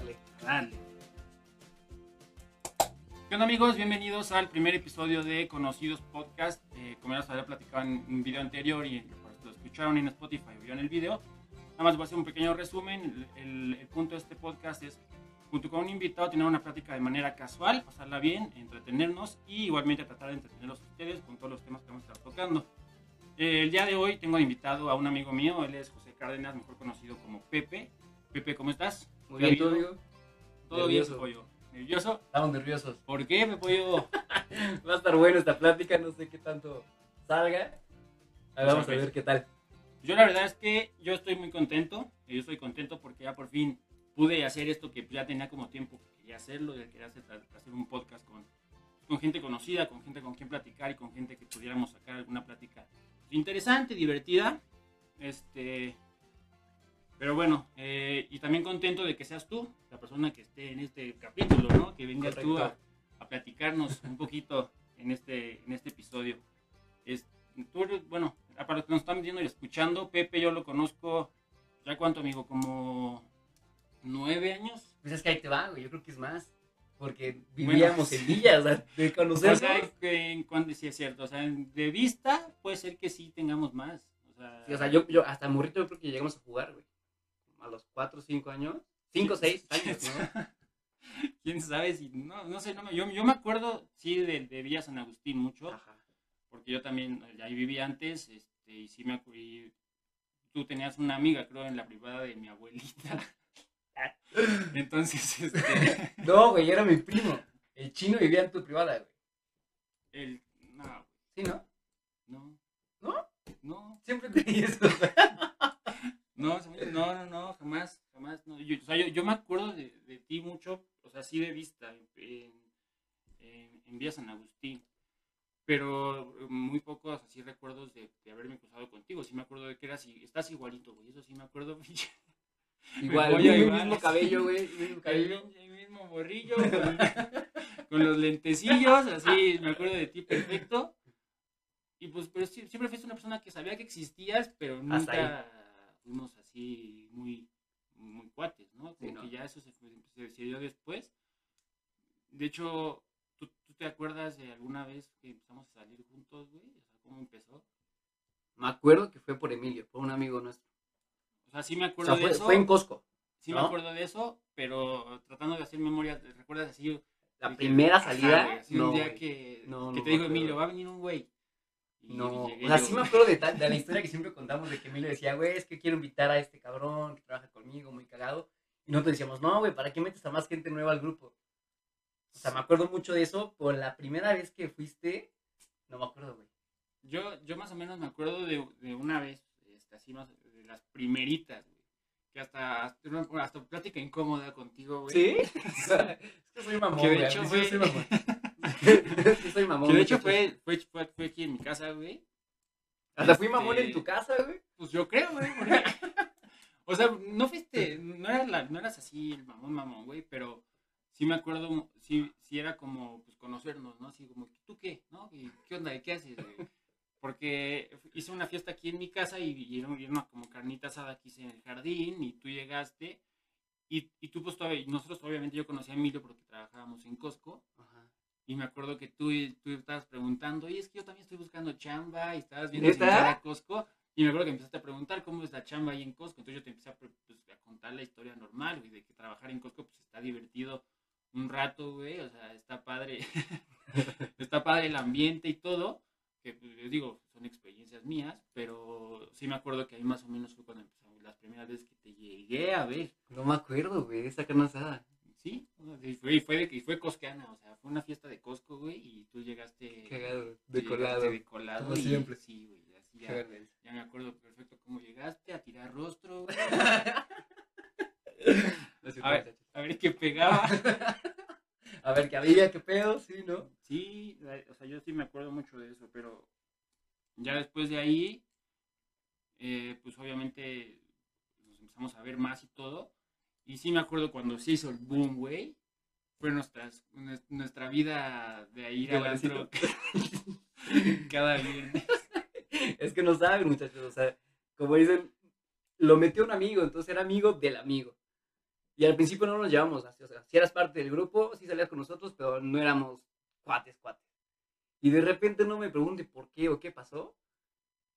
darle. Dale. ¿Qué onda amigos? Bienvenidos al primer episodio de Conocidos Podcast. Eh, como ya os había platicado en un video anterior y por lo escucharon en Spotify o vieron el video, nada más voy a hacer un pequeño resumen. El, el- el punto de este podcast es, junto con un invitado, tener una plática de manera casual, pasarla bien, entretenernos y igualmente tratar de entretenerlos a ustedes con todos los temas que vamos a estar tocando. Eh, el día de hoy tengo invitado a un amigo mío, él es José Cárdenas, mejor conocido como Pepe. Pepe, ¿cómo estás? Muy ¿Qué ha bien, ¿tú, amigo? ¿Todo bien, Nervioso. pollo? ¿Nervioso? Estamos nerviosos. ¿Por qué, me pollo? Va a estar bueno esta plática, no sé qué tanto salga. A ver, vamos a ver qué tal. Yo la verdad es que yo estoy muy contento. Yo estoy contento porque ya por fin pude hacer esto que ya tenía como tiempo que quería hacerlo. y Quería hacer, hacer un podcast con, con gente conocida, con gente con quien platicar y con gente que pudiéramos sacar alguna plática interesante, divertida. Este, pero bueno, eh, y también contento de que seas tú, la persona que esté en este capítulo, ¿no? Que vengas tú a, platicarnos un poquito en este, en este episodio. Es, tú bueno, para los que nos están viendo y escuchando, Pepe yo lo conozco, ¿ya cuánto, amigo? Como nueve años. Pues es que ahí te va, güey. Yo creo que es más. Porque vivíamos en Villa, o sea, de O conocernos. sea, que en cuanto sí es cierto, o sea, de vista puede ser que sí tengamos más. O sea, Sí, o sea, yo, yo hasta morrito yo creo que llegamos a jugar, güey. A los 4 o 5 años. 5 o 6 años, ¿no? quién sabe si, no, no sé, no me- yo, yo me acuerdo, sí, de, de Villa San Agustín mucho. Ajá. porque yo también eh, ahí viví antes, este, y sí me acu- y tú tenías una amiga, creo, en la privada de mi abuelita. Entonces, este, No, güey, era mi primo. El chino vivía en tu privada, güey. el, no, ¿Sí, no? no. ¿No? No, Siempre creí eso. No, no, no, no, jamás, jamás. No. Yo, o sea, yo, yo me acuerdo de, de ti mucho, o sea, sí de vista, en, en, en- Villa San Agustín. Pero eh, muy pocos así recuerdos de, de haberme cruzado contigo. Sí me acuerdo de que eras, estás igualito, güey. Eso sí me acuerdo. Igual, el igual. mismo cabello, güey. el mismo El, cabello. el mismo borrillo con, con los lentecillos, así me acuerdo de ti perfecto. Y pues, pero siempre fuiste una persona que sabía que existías, pero nunca fuimos así muy, muy cuates, ¿no? Como Sí, no. que ya eso se, se, se dio después. De hecho, ¿tú, tú te acuerdas de alguna vez que empezamos a salir juntos, güey? O sea, ¿cómo empezó? Me acuerdo que fue por Emilio, por un amigo nuestro. O sea, sí me O acuerdo sea, fue, de eso. fue en Costco. sí me acuerdo de eso, pero tratando de hacer memoria, ¿recuerdas así? La primera ajá, salida, así no, un día que, te digo, acuerdo. Emilio, va a venir un güey. Y No, o sea, yo, sí me güey. acuerdo de, de la historia que siempre contamos de que Emilio decía, güey, es que quiero invitar a este cabrón que trabaja conmigo, muy cagado. Y nosotros decíamos, no, güey, ¿para qué metes a más gente nueva al grupo? O sea, me acuerdo mucho de eso, por la primera vez que fuiste, no me acuerdo, güey. Yo, yo más o menos me acuerdo de, de una vez, este, así más, de las primeritas, güey. Que hasta, hasta, una- hasta plática incómoda contigo, güey. ¿Sí? es que soy mamón, Que de güey, hecho fue- soy mamón. Soy mamón. Que de hecho fue, fue, fue, fue aquí en mi casa, güey. Hasta fui mamón este- en tu casa, güey. Pues yo creo, güey. porque- o sea, no fuiste, no eras, la- no eras así el mamón mamón, güey, pero sí me acuerdo, sí, sí era como, pues, conocernos, ¿no? Así como, ¿tú qué? ¿No? ¿Y ¿Qué onda? ¿Qué haces, güey? Porque hice una fiesta aquí en mi casa y, y era, y era una como carnita asada que hice en el jardín y tú llegaste y, y tú pues todavía, y nosotros obviamente yo conocí a Emilio porque trabajábamos en Costco Ajá. Y me acuerdo que tú, tú estabas preguntando, oye, es que yo también estoy buscando chamba y estabas viendo si a Costco. Y me acuerdo que empezaste a preguntar cómo es la chamba ahí en Costco. Entonces yo te empecé a, pues, a contar la historia normal, güey, de que trabajar en Costco pues está divertido un rato, güey. O sea, está padre. está padre el ambiente y todo. Que pues, digo, son experiencias mías, pero sí me acuerdo que ahí más o menos fue cuando empezamos las primeras veces que te llegué a ver. No me acuerdo, güey, de esa carne asada. Sí, y fue, y fue, de, y fue cosqueana, o sea, fue una fiesta de Costco, güey, y tú llegaste... Cagado, tú decolado. llegaste decolado como y- siempre. Sí, güey, así ya, ya me acuerdo perfecto cómo llegaste a tirar rostro, güey, A ver. a ver qué pegaba. A ver, qué había, qué pedo, sí, ¿no? Sí, o sea, yo sí me acuerdo mucho de eso, pero ya después de ahí, eh, pues obviamente nos empezamos a ver más y todo. Y sí me acuerdo cuando se hizo el boom, güey. Fue nuestras, nues- nuestra vida de ir al antro cada viernes. Es que no saben, muchachos. O sea, como dicen, lo metió un amigo, entonces era amigo del amigo. Y al principio no nos llevamos así, o sea, si eras parte del grupo, sí salías con nosotros, pero no éramos cuates, cuates. Y de repente no me pregunte por qué o qué pasó,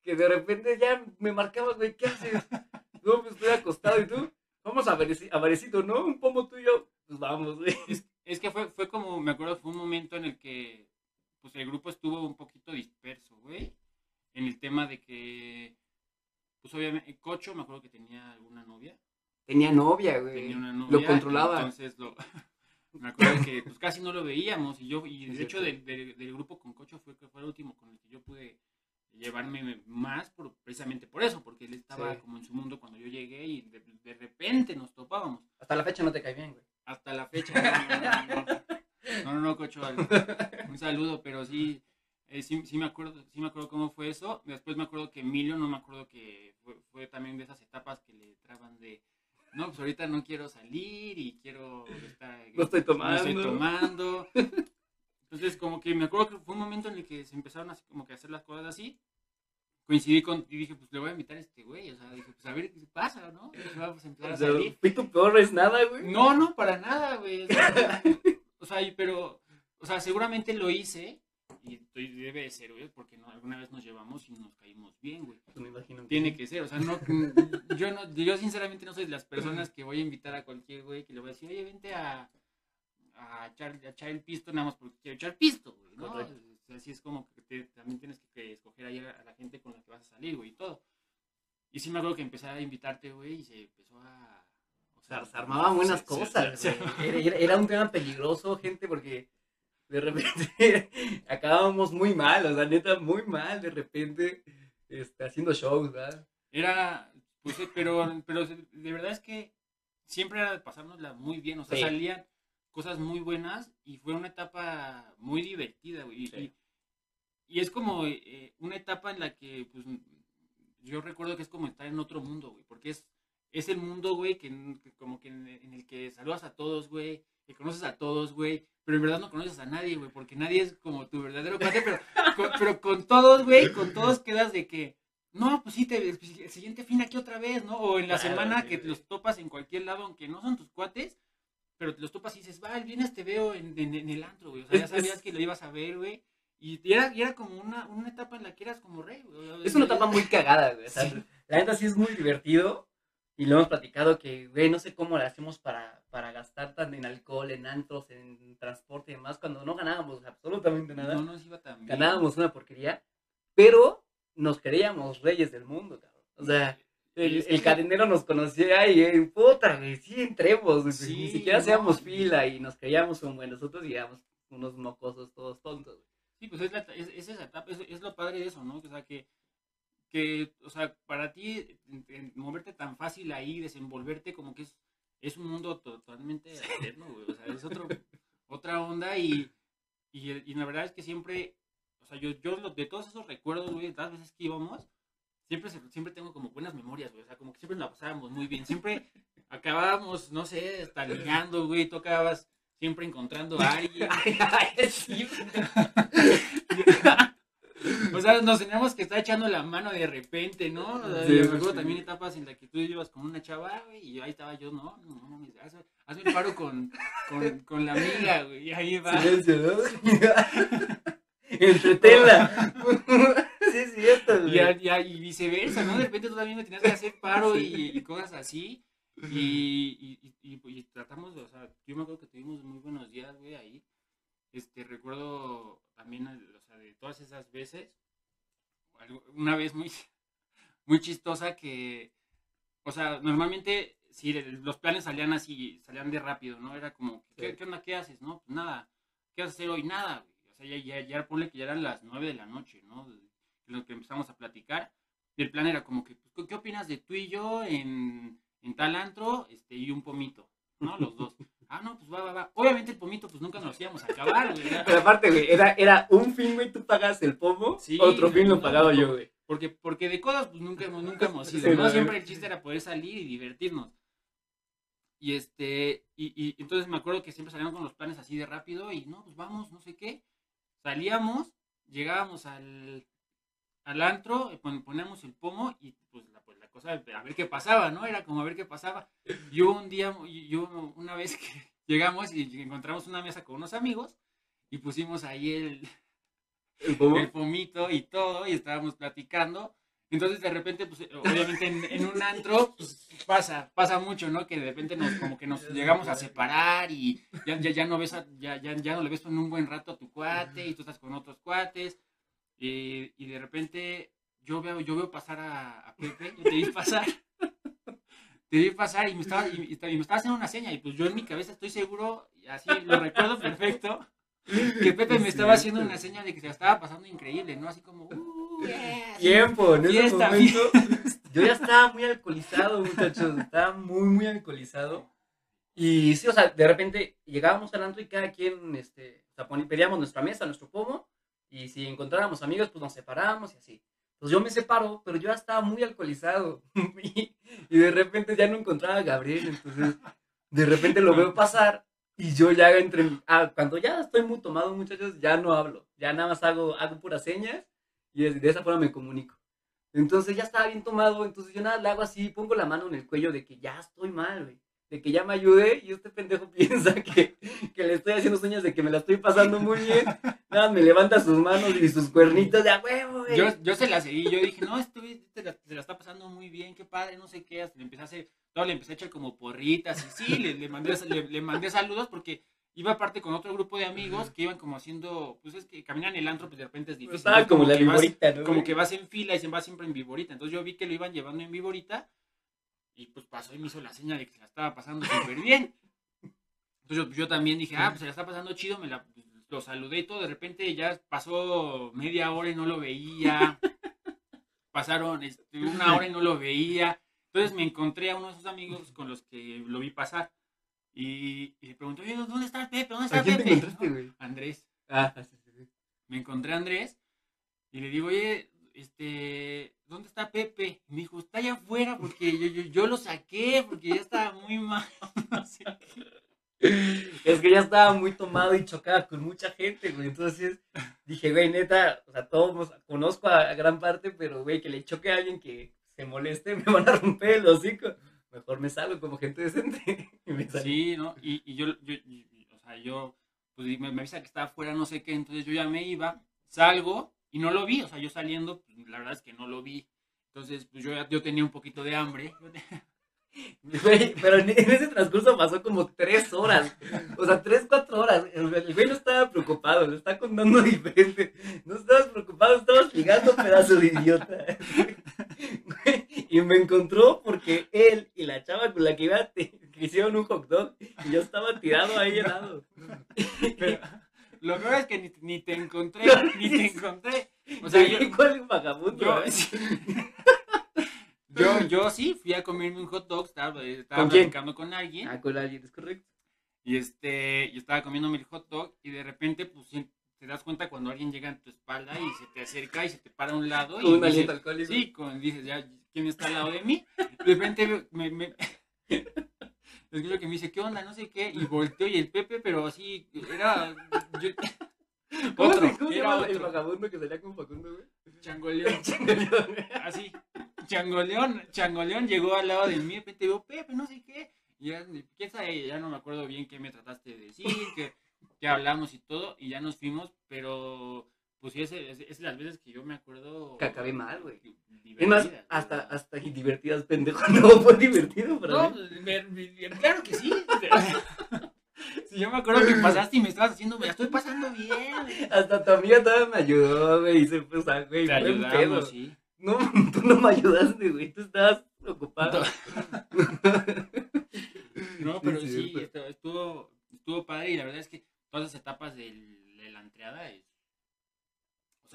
que de repente ya me marcabas, güey, ¿qué haces? No, pues estoy acostado y tú, vamos a Varecito, ¿no? Un pomo tuyo, pues vamos, güey. Es, es que fue, fue como, me acuerdo, fue un momento en el que, pues el grupo estuvo un poquito disperso, güey, en el tema de que, pues obviamente, Cocho me acuerdo que tenía alguna novia. Tenía novia, güey. Tenía una novia. Lo controlaba. Entonces lo, me acuerdo que pues casi no lo veíamos y yo, y de hecho del, del- del grupo con Cocho fue, que fue el último con el que yo pude llevarme más por, precisamente por eso, porque él estaba Sí. como en su mundo cuando yo llegué y de, de repente nos topábamos. Hasta la fecha no te cae bien, güey. Hasta la fecha. No, no, no, no. No, Cocho, un saludo, pero sí, eh, sí, sí me acuerdo, sí me acuerdo cómo fue eso. Después me acuerdo que Emilio, no me acuerdo que fue, fue también de esas etapas que le traban de, no, pues ahorita no quiero salir y quiero estar, No estoy no estoy tomando. Entonces, como que me acuerdo que fue un momento en el que se empezaron así como que a hacer las cosas así. Coincidí con, y dije, pues le voy a invitar a este güey, o sea, dije, pues a ver qué pasa, ¿no? Pues vamos a empezar a O sea, salir. tu peor es nada, güey. No, no, para nada, güey. O sea, o sea, y- pero, o sea, seguramente lo hice y estoy- debe de ser, güey, porque no, alguna vez nos llevamos y nos caímos bien, güey. Pues me imagino. Tiene que ser, o sea, no, yo no, yo sinceramente no soy de las personas que voy a invitar a cualquier güey que le voy a decir, oye, vente a, a, echar, a echar el pisto nada más porque quiero echar pisto, güey, ¿no? Correcto. O sea, así es como que te- también tienes que, que escoger ahí a, a la gente con la que vas a salir, güey, y todo. Y sí me acuerdo que empecé a invitarte, güey, y se empezó a... O sea, se armaban buenas se- cosas, se- güey. Era, era- era un tema peligroso, gente, porque de repente acabábamos muy mal, o sea, neta, muy mal, de repente, este, haciendo shows, ¿verdad? Era, pues, pero, pero de verdad es que siempre era de pasárnosla muy bien, o sea, Sí. salían cosas muy buenas y fue una etapa muy divertida, güey. y- Sí. Y, y es como eh, una etapa en la que, pues, yo recuerdo que es como estar en otro mundo, güey, porque es, es el mundo, güey, que, como que en, en el que saludas a todos, güey, que conoces a todos, güey, pero en verdad no conoces a nadie, güey, porque nadie es como tu verdadero cuate, pero con, pero con todos, güey, con todos quedas de que, no, pues sí, te, el, el siguiente fin aquí otra vez, ¿no? O en la Claro, semana sí, que güey. los topas en cualquier lado, aunque no son tus cuates, pero te los topas y dices, va, el viernes te veo en, en- en el antro, güey. O sea, ya sabías que lo ibas a ver, güey. Y era, y era como una, una etapa en la que eras como rey, güey. Es una etapa muy cagada, güey. O sea, Sí. La neta sí es muy divertido. Y lo hemos platicado que, güey, no sé cómo le hacemos para, para gastar tan en alcohol, en antros, en transporte y demás, cuando no ganábamos absolutamente nada. No nos iba tan bien. Ganábamos una porquería, pero nos creíamos reyes del mundo, cabrón. O sea, el, el cadenero nos conocía y, eh, puta, güey, sí entremos, Sí, ni siquiera no. hacíamos fila y nos creíamos como en nosotros y éramos unos mocosos todos tontos. Sí, pues es, la, es, es esa etapa, es, es lo padre de eso, ¿no? O sea, que, que o sea, para ti en- en moverte tan fácil ahí, desenvolverte, como que es, es un mundo totalmente alterno, güey. O sea, es otro, otra onda y, y, y la verdad es que siempre, o sea, yo, yo lo- de todos esos recuerdos, güey, de las veces que íbamos, siempre, siempre tengo como buenas memorias, güey. O sea, como que siempre la pasábamos muy bien. Siempre acabábamos, no sé, hasta ligando, güey, tú acababas siempre encontrando a alguien. O sea, nos teníamos que estar echando la mano de repente, ¿no? O sea, Sí, yo también etapas en las que tú ibas con una chava, güey, y ahí estaba yo, no, no, no, mames, hazme, hazme el paro con, con, con la amiga, güey, y ahí va. Silencio, ¿no? Entretenla. Sí, es cierto, güey. Y, y y viceversa, ¿no? De repente tú también me tenías que hacer paro y, y cosas así. Y, y, tratamos o sea, yo me acuerdo que tuvimos muy buenos días, güey, ahí. Este, recuerdo también, o sea, de todas esas veces, una vez muy, muy chistosa que, o sea, normalmente, si los planes salían así, salían de rápido, ¿no? Era como, ¿qué, Sí. qué onda? ¿Qué haces? No, pues nada. ¿Qué vas a hacer hoy? Nada, güey. O sea, ya, ya, ya ponle que ya eran las nueve de la noche, ¿no? Lo que empezamos a platicar. Y el plan era como que, pues, ¿qué- ¿qué opinas de tú y yo en, en tal antro este, y un pomito? ¿No? Los dos. Ah, no, pues va, va, va. Obviamente el pomito, pues nunca nos íbamos a acabar, güey. Pero aparte, güey, era, era un fin, güey, tú pagas el pomo, Sí, otro fin lo pagaba no. yo, güey. Porque, porque de cosas, pues nunca hemos, nunca hemos ido, Sí, ¿no? Siempre el chiste era poder salir y divertirnos. Y este, y, y entonces me acuerdo que siempre salíamos con los planes así de rápido y no, pues vamos, no sé qué. Salíamos, llegábamos al, al antro, eh, pon- poníamos el pomo y pues la, pues, la cosa de a ver qué pasaba, ¿no? Era como a ver qué pasaba. Yo un día, yo una vez que llegamos y encontramos una mesa con unos amigos y pusimos ahí el, el, pomito y todo y estábamos platicando. Entonces de repente, pues obviamente en, un antro pues, pasa, pasa mucho, ¿no? Que de repente nos, como que nos llegamos a separar y ya, ya, ya no ves, ya, ya, ya no le ves en un buen rato a tu cuate y tú estás con otros cuates y, y de repente yo veo, yo veo pasar a, Pepe, yo te vi pasar, te vi pasar y me, estaba, y, me estaba haciendo una seña y pues yo en mi cabeza estoy seguro, y así lo recuerdo perfecto, que Pepe me estaba haciendo una seña de que se la estaba pasando increíble, ¿no? Así como, uh, tiempo, en ese momento, yo ya estaba muy alcoholizado, muchachos, estaba muy, muy alcoholizado. Y sí, o sea, de repente llegábamos al antro y cada quien, este, o sea, pedíamos nuestra mesa, nuestro pomo, y si encontráramos amigos, pues nos separábamos y así. Pues yo me separo, pero yo ya estaba muy alcoholizado. y, de repente ya no encontraba a Gabriel. Entonces, de repente lo veo pasar y yo ya entre. Ah, cuando ya estoy muy tomado, muchachos, ya no hablo. Ya nada más hago, hago puras señas y de esa forma me comunico. Entonces ya estaba bien tomado, entonces yo nada le hago así, pongo la mano en el cuello de que ya estoy mal, güey de que ya me ayude y este pendejo piensa que, que, le estoy haciendo señas de que me la estoy pasando muy bien. Nada, me levanta sus manos y sus cuernitos de a huevo, Yo, yo se la seguí, yo dije, no, estoy, te, la, la, está pasando muy bien, qué padre, no sé qué. Hasta le empecé a hacer, todo le empecé a echar como porritas y sí, le, le mandé, le, mandé saludos porque iba aparte con otro grupo de amigos que iban como haciendo, pues es que caminan el antro, pues de repente es difícil. Estaba como, la viborita, ¿no? Como que vas en fila y se va siempre en viborita. Entonces yo vi que lo iban llevando en viborita y pues pasó y me hizo la señal de que se la estaba pasando súper bien. Entonces yo, también dije, ah, pues se la está pasando chido, me la, lo saludé y todo. De repente ya pasó media hora y no lo veía. Pasaron este, una hora y no lo veía. Entonces me encontré a uno de esos amigos con los que lo vi pasar. Y, y le pregunté, oye, ¿dónde está Pepe? ¿Dónde está ¿A quién Pepe? te encontraste, güey? Andrés. Ah, sí, sí. Me encontré a Andrés y le digo, oye, este, ¿dónde está Pepe? me dijo, está allá afuera porque yo, yo, yo lo saqué porque ya estaba muy mal. Es que ya estaba muy tomado y chocaba con mucha gente, güey. Entonces dije, güey, neta, o sea, todos conozco a, gran parte, pero, güey, que le choque a alguien que se moleste, me van a romper el hocico. Mejor me salgo como gente decente. sí, ¿no? Y, y yo, yo, o sea, yo, pues me, me avisa que estaba afuera, no sé qué, entonces yo ya me iba, salgo y no lo vi, o sea, yo saliendo, pues, la verdad es que no lo vi. Entonces, pues yo, yo tenía un poquito de hambre. pero en ese transcurso pasó como tres horas. O sea, tres, cuatro horas. El güey no estaba preocupado, lo está contando diferente. No estabas preocupado, estabas ligando, pedazo de idiota. Y me encontró porque él y la chava con la que iba que hicieron un hot dog y yo estaba tirado ahí helado. Pero, lo peor es que ni, ni te encontré, ni te encontré. Sea, yo, ¿cuál vagabundo? Yo, yo, yo, sí fui a comerme un hot dog, estaba, estaba platicando con alguien. Ah, con alguien, es correcto. Y este, yo estaba comiéndome el hot dog y de repente, pues, te das cuenta cuando alguien llega a tu espalda y se te acerca y se te para a un lado. y un aliento alcohólico. Sí, con, dices, ya, ¿quién está al lado de mí? De repente me, me, que me dice, ¿qué onda? No sé qué. Y volteo y el Pepe, pero así, era. Yo, otro, ¿Cómo se llama el vagabundo que salía con Facundo, güey? Changoleón. Changoleón. Así. Changoleón, Changoleón llegó al lado de mí, de repente digo, Pepe, no sé qué. Y ya, ¿quién sabe? Ya no me acuerdo bien qué me trataste de decir, que, que hablamos y todo, y ya nos fuimos, pero pues sí, es, es, es, las veces que yo me acuerdo. Que acabé mal, güey. Es más, hasta, hasta divertidas, pendejo. No fue divertido para no, claro que sí. Yo me acuerdo que pasaste y me estabas haciendo, me la estoy pasando bien. Hasta tu amiga todavía me ayudó, güey. Y se güey, Te ayudamos, sí. No, tú no me ayudaste, güey. Tú estabas ocupado. no, pero sí, estuvo, estuvo padre y la verdad es que todas las etapas de la entrada es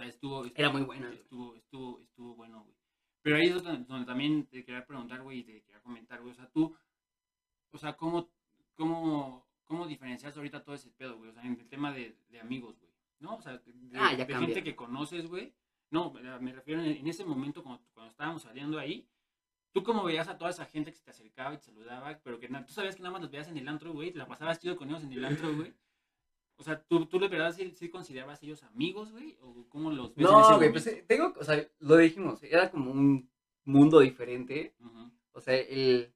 estuvo, Era muy bueno. Estuvo, estuvo, estuvo bueno, güey. Pero ahí es donde, también te quería preguntar, güey, y te quería comentar, güey. O sea, tú, o sea, ¿cómo, cómo, cómo diferencias ahorita todo ese pedo, güey? O sea, en el tema de, de amigos, güey. ¿No? O sea, de, ah, gente que conoces, güey. No, me refiero en, ese momento cuando, cuando estábamos saliendo ahí. ¿Tú cómo veías a toda esa gente que se te acercaba y te saludaba, pero que tú sabías que nada más los veías en el antro, güey, te la pasabas chido con ellos en el antro, güey? O sea, ¿tú, tú de verdad sí, sí considerabas ellos amigos, güey? ¿O cómo los ves No, güey, pues eh, tengo, o sea, lo dijimos, era como un, mundo diferente. O sea, el,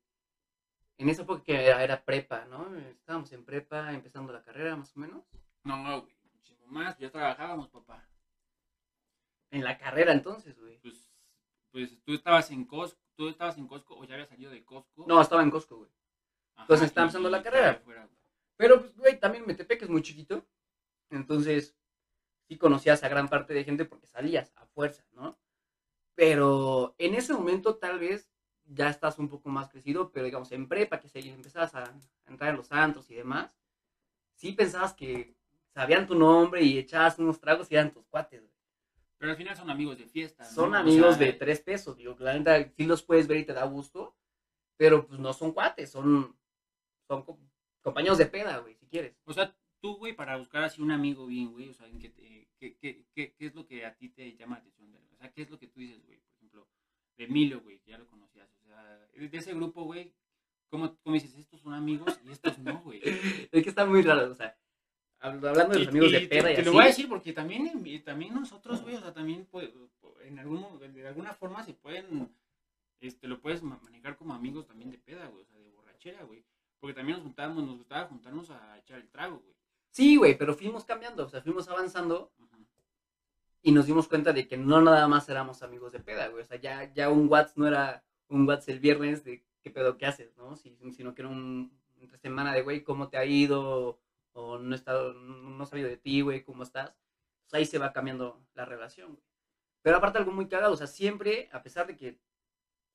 en esa época que era, era prepa, ¿no? Estábamos en prepa, empezando la carrera más o menos. No, güey, muchísimo más. Ya trabajábamos, papá. En la carrera entonces, güey. Pues, pues tú estabas en Costco, tú estabas en Costco o ya habías salido de Costco. No, estaba en Costco, güey. Ajá, entonces estaba empezando la carrera. güey. Pero, pues, güey, también Metepec es muy chiquito. Entonces, sí conocías a gran parte de gente porque salías a fuerza, ¿no? Pero en ese momento tal vez ya estás un poco más crecido, pero digamos, en prepa, que se empezabas a, a entrar en los antros y demás, sí pensabas que sabían tu nombre y echabas unos tragos y eran tus cuates, güey. Pero al final son amigos de fiesta. ¿no? Son O amigos sea, de tres pesos, digo, la neta, sí los puedes ver y te da gusto, pero pues no son cuates, son, son co- compañeros de peda, güey, si quieres. O sea, tú, güey, para buscar así un amigo bien, güey, o sea, ¿en qué, qué, qué, qué, qué es lo que a ti te llama la atención? O sea, ¿qué es lo que tú dices, güey? De Emilio, güey, que ya lo conocías. O sea, de ese grupo, güey, ¿cómo, ¿cómo dices? Estos son amigos y estos no, güey. Es que está muy raro, o sea, hab- hablando de los amigos Y- de peda te, y te así. lo voy a decir porque también, también nosotros, güey, o sea, también pues, en algún, de alguna forma se pueden, este, lo puedes ma- manejar como amigos también de peda, güey, o sea, de borrachera, güey. Porque también nos juntábamos, nos gustaba juntarnos a echar el trago, güey. Sí, güey, pero fuimos cambiando, o sea, fuimos avanzando Ujú. Y nos dimos cuenta de que no nada más éramos amigos de peda, güey. O sea, ya, ya un Whats no era un Whats el viernes de qué pedo qué haces, ¿no? Si- sino que era un entre semana de, güey, ¿cómo te ha ido? O no he estado, no he sabido de ti, güey, ¿cómo estás? Pues ahí se va cambiando la relación, güey. Pero aparte algo muy cagado, o sea, siempre, a pesar de que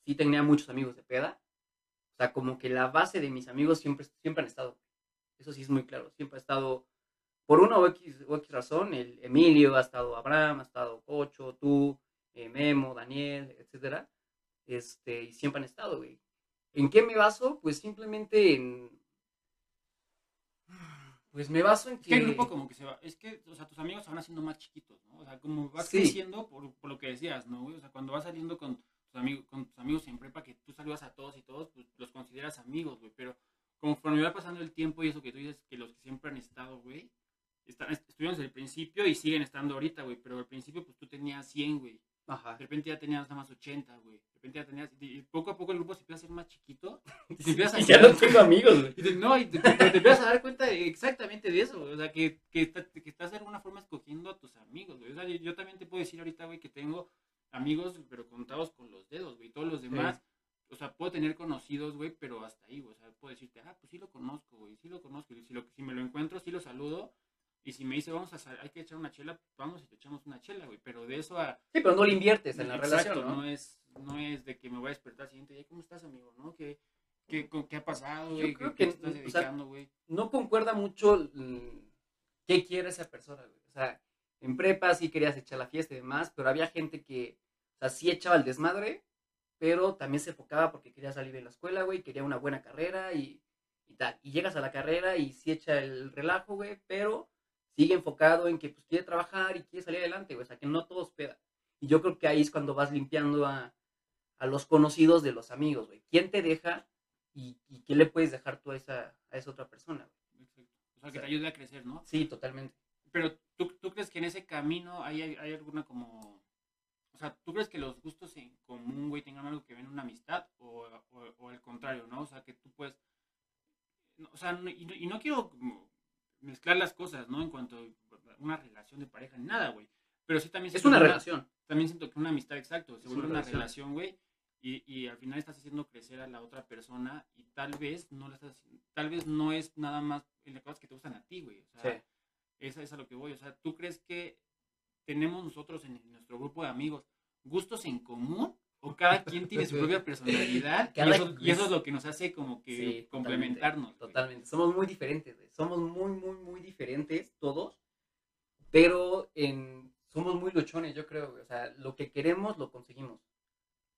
sí tenía muchos amigos de peda, o sea, como que la base de mis amigos siempre, siempre han estado. Eso sí es muy claro. Siempre ha estado, por una o X, o X razón, el Emilio, ha estado Abraham, ha estado Cocho, tú, eh, Memo, Daniel, etcétera. Este, y siempre han estado, güey. ¿En qué me baso? Pues simplemente en. Pues me baso en Es que. que el grupo como que se va, es que, o sea, tus amigos se van haciendo más chiquitos, ¿no? O sea, como vas Sí. creciendo por, por lo que decías, ¿no, güey? O sea, cuando vas saliendo con tus amigos, con tus amigos en prepa, que tú saludas a todos y todos, pues los consideras amigos, güey. Pero conforme va pasando el tiempo y eso que tú dices, que los que siempre han estado, güey, están, estuvieron desde el principio y siguen estando ahorita, güey. Pero al principio, pues tú tenías 100, güey. Ajá. De repente ya tenías nada más 80, güey. De repente ya tenías, y poco a poco el grupo se empieza a hacer más chiquito. Y te empiezas a ya no tengo amigos, güey. y no, y te, te- te empiezas a dar cuenta de- exactamente de eso, güey. O sea, que, que, está- que estás de alguna forma escogiendo a tus amigos, güey. O sea, yo, yo también te puedo decir ahorita, güey, que tengo amigos, pero contados con los dedos, güey. Todos los demás, o sea, puedo tener conocidos, güey, pero hasta ahí, güey. O sea, puedo decirte, ah, pues sí lo conozco, güey, sí lo conozco. Y si, lo, si me lo encuentro, sí lo saludo. Y si me dice, vamos a, hay que echar una chela, vamos y te echamos una chela, güey. Pero de eso a, Sí, pero no le inviertes en la Exacto, relación, ¿no? es, no es de que me voy a despertar al siguiente día, ¿cómo estás, amigo? ¿No? ¿Qué, qué, con- qué ha pasado, Yo güey? creo ¿Qué, que, estás o sea, dedicando, güey? no concuerda mucho mm, qué quiere esa persona, güey. O sea, en prepa sí querías echar la fiesta y demás, pero había gente que, o sea, sí echaba el desmadre, pero también se enfocaba porque quería salir de la escuela, güey, quería una buena carrera y, y tal. Y llegas a la carrera y sí echa el relajo, güey, pero sigue enfocado en que pues quiere trabajar y quiere salir adelante, güey. O sea, que no todos peda. Y yo creo que ahí es cuando vas limpiando a, a los conocidos de los amigos, güey. ¿Quién te deja y, y qué le puedes dejar tú a esa, a esa otra persona, güey? Exacto. O sea, que sea, te ayude a crecer, ¿no? Sí, totalmente. Pero ¿tú, tú crees que en ese camino hay, hay, alguna como... O sea, ¿tú crees que los gustos en común, güey, tengan algo que ver en una amistad o, o, o al contrario, ¿no? O sea, que tú puedes... no, o sea, no- y, no- y no quiero mezclar las cosas, ¿no? En cuanto a una relación de pareja, ni nada, güey. Pero sí también... Es una relación. también siento que una amistad, exacto, se vuelve una una relación, güey, y, y al final estás haciendo crecer a la otra persona y tal vez no la estás, tal vez no es nada más en las cosas que te gustan a ti, güey, o sea, Sí. esa es a lo que voy, o sea, ¿tú crees que tenemos nosotros en nuestro grupo de amigos gustos en común? ¿O cada quien tiene su propia personalidad? y, eso, y eso es lo que nos hace como que Sí, complementarnos. güey. Totalmente. Somos muy diferentes, güey. Somos muy, muy, muy diferentes todos. Pero en, somos muy luchones, yo creo, güey. O sea, lo que queremos lo conseguimos.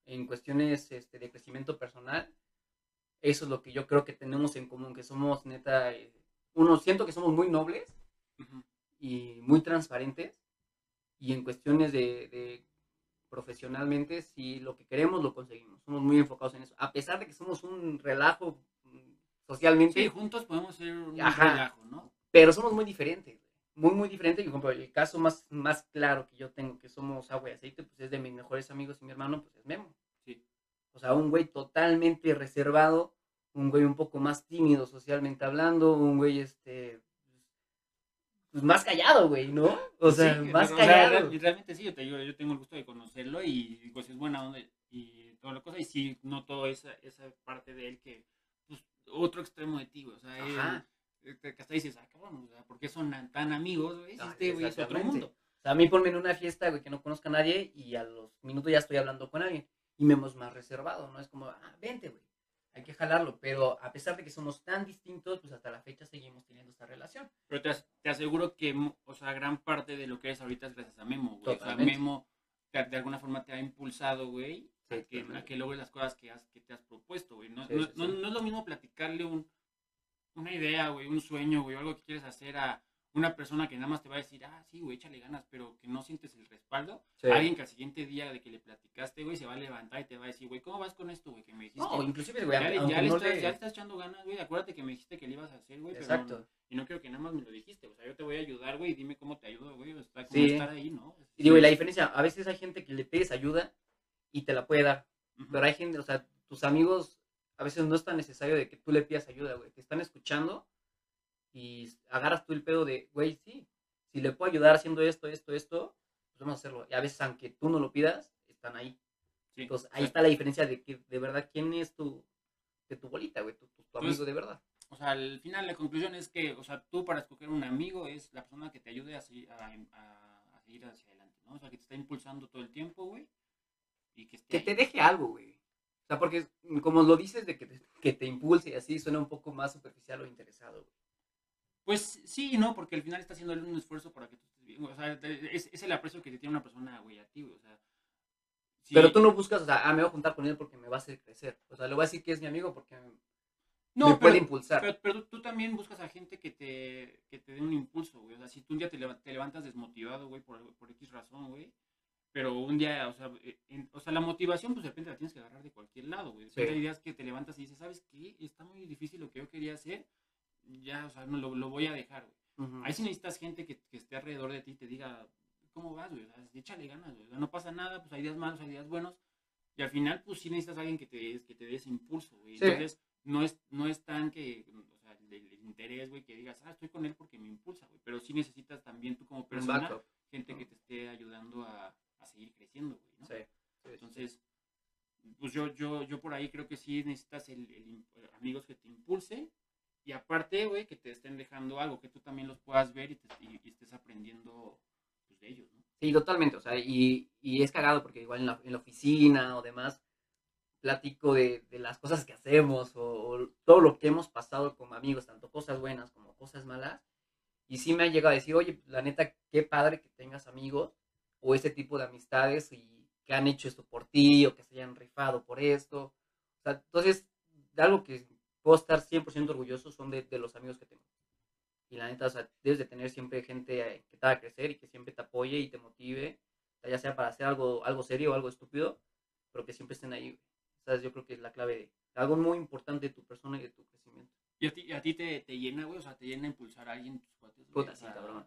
En cuestiones este, de crecimiento personal, eso es lo que yo creo que tenemos en común, que somos neta, eh, uno, siento que somos muy nobles Ujú. y muy transparentes. Y en cuestiones de, de profesionalmente, si lo que queremos lo conseguimos. Somos muy enfocados en eso. A pesar de que somos un relajo mm, socialmente, Sí, juntos podemos ser un Ajá. relajo, ¿no? pero somos muy diferentes. Muy, muy diferentes. Y, el caso más, más claro que yo tengo, que somos agua y aceite, pues es de mis mejores amigos y mi hermano, pues es Memo. Sí. O sea, un güey totalmente reservado, un güey un poco más tímido socialmente hablando, un güey este pues más callado, güey, ¿no? O sea, Sí, más o sea, callado. real- realmente sí, yo, te digo, yo tengo el gusto de conocerlo y pues es buena onda y toda la cosa. Y sí noto esa, esa parte de él que, pues, otro extremo de ti, güey. O sea, él- que hasta dices, ah, cabrón, o sea, ¿por qué son tan- amigos, güey? Este güey es otro mundo. O sea, a mí ponme en una fiesta, güey, que no conozca a nadie y a los minutos ya estoy hablando con alguien. Y me hemos más reservado, ¿no? Es como, ah, vente, güey. Hay que jalarlo. Pero a pesar de que somos tan distintos, pues hasta la fecha seguimos teniendo esta relación. Pero te, as- te aseguro que, o sea, gran parte de lo que eres ahorita es gracias a Memo, güey. O sea, Totalmente. Memo de, de alguna forma te ha impulsado, güey, Sí, a, que, a totalmente. que logres las cosas que, has, que te has propuesto, güey. No, Sí, no, sí, no- no es lo mismo platicarle un, una idea, güey, un sueño, güey, algo que quieres hacer a una persona que nada más te va a decir, ah, sí, güey, échale ganas, pero que no sientes el respaldo. Alguien que al siguiente día de que le platicaste, güey, se va a levantar y te va a decir, güey, ¿cómo vas con esto, güey, que me dijiste? No, inclusive, güey, ya, ya le no estás, le- ya le estás echando ganas, güey. Acuérdate que me dijiste que le ibas a hacer, güey. pero no- y no quiero que nada más me lo dijiste. O sea, yo te voy a ayudar, güey. y Dime cómo te ayudo, güey. O sea, cómo Sí. estar ahí, ¿no? Y digo, y la diferencia, a veces hay gente que le pides ayuda y te la puede dar. Pero hay gente, o sea, tus amigos, a veces no es tan necesario de que tú le pidas ayuda, güey. Te están escuchando y agarras tú el pedo de, güey, sí, si le puedo ayudar haciendo esto, esto, esto, pues vamos a hacerlo. Y a veces, aunque tú no lo pidas, están ahí. Sí. Entonces, ahí está la diferencia de que, de verdad, quién es tu, de tu bolita, güey, tu, tu- tu amigo Pues, de verdad. O sea, al final la conclusión es que, o sea, tú para escoger un amigo es la persona que te ayude a, seguir- a, a- a seguir hacia adelante, ¿no? O sea, que te está impulsando todo el tiempo, güey. Y que esté Que te deje algo, güey. O sea, porque como lo dices de que te, que te impulse y así, suena un poco más superficial o interesado, güey. Pues sí, ¿no? Porque al final está haciendo él un esfuerzo para que tú estés bien. O sea, es, es el aprecio que te tiene una persona, güey, a ti, güey. O sea, sí- Pero tú no buscas, o sea, ah, me voy a juntar con él porque me va a hacer crecer. O sea, le voy a decir que es mi amigo porque no, me pero- puede impulsar. Pero, pero tú también buscas a gente que te, que te dé un impulso, güey. O sea, si tú un día te, te levantas desmotivado, güey, por, por X razón, güey. Pero un día, o sea, eh, en- o sea, la motivación, pues de repente la tienes que agarrar de cualquier lado, güey. De repente Sí. hay días que te levantas y dices, ¿sabes qué? Está muy difícil lo que yo quería hacer. Ya, o sea, no, lo, lo voy a dejar, güey. Ahí sí necesitas gente que, que esté alrededor de ti y te diga, ¿cómo vas, güey? O sea, échale ganas, güey. O sea, no pasa nada, pues hay días malos, hay días buenos. Y al final, pues sí necesitas a alguien que te, que te dé ese impulso, güey. Sí. Entonces, no es, no es tan que, o sea, el, el interés, güey, que digas, ah, estoy con él porque me impulsa, güey. Pero sí necesitas también tú como persona, gente que te esté ayudando a, a seguir creciendo, güey, ¿no? Sí. Entonces, pues yo, yo, yo por ahí creo que sí necesitas el, amigos que te impulsen y aparte, güey, que te estén dejando algo, que tú también los puedas ver y, te- y- estés aprendiendo pues, de ellos, ¿no? Sí, totalmente. O sea, y, y es cagado porque igual en la, en oficina o demás, platico de, de las cosas que hacemos o, todo lo que hemos pasado como amigos, tanto cosas buenas como cosas malas. Y sí me ha llegado a decir, oye, la neta, qué padre que tengas amigos o ese tipo de amistades y que han hecho esto por ti o que se hayan rifado por esto. O sea, entonces, algo que puedo estar 100% orgulloso son de, de los amigos que tengo. Y la neta, o sea, debes de tener siempre gente eh, que te haga crecer y que siempre te apoye y te motive, ya sea para hacer algo, algo serio o algo estúpido, pero que siempre estén ahí. ¿Sabes? Yo creo que es la clave de algo muy importante de tu persona y de tu crecimiento. Y a ti, a ti te, te llena, güey, o sea, te llena impulsar a alguien, tus cuates, güey, Puta, o sí, sea, cabrón.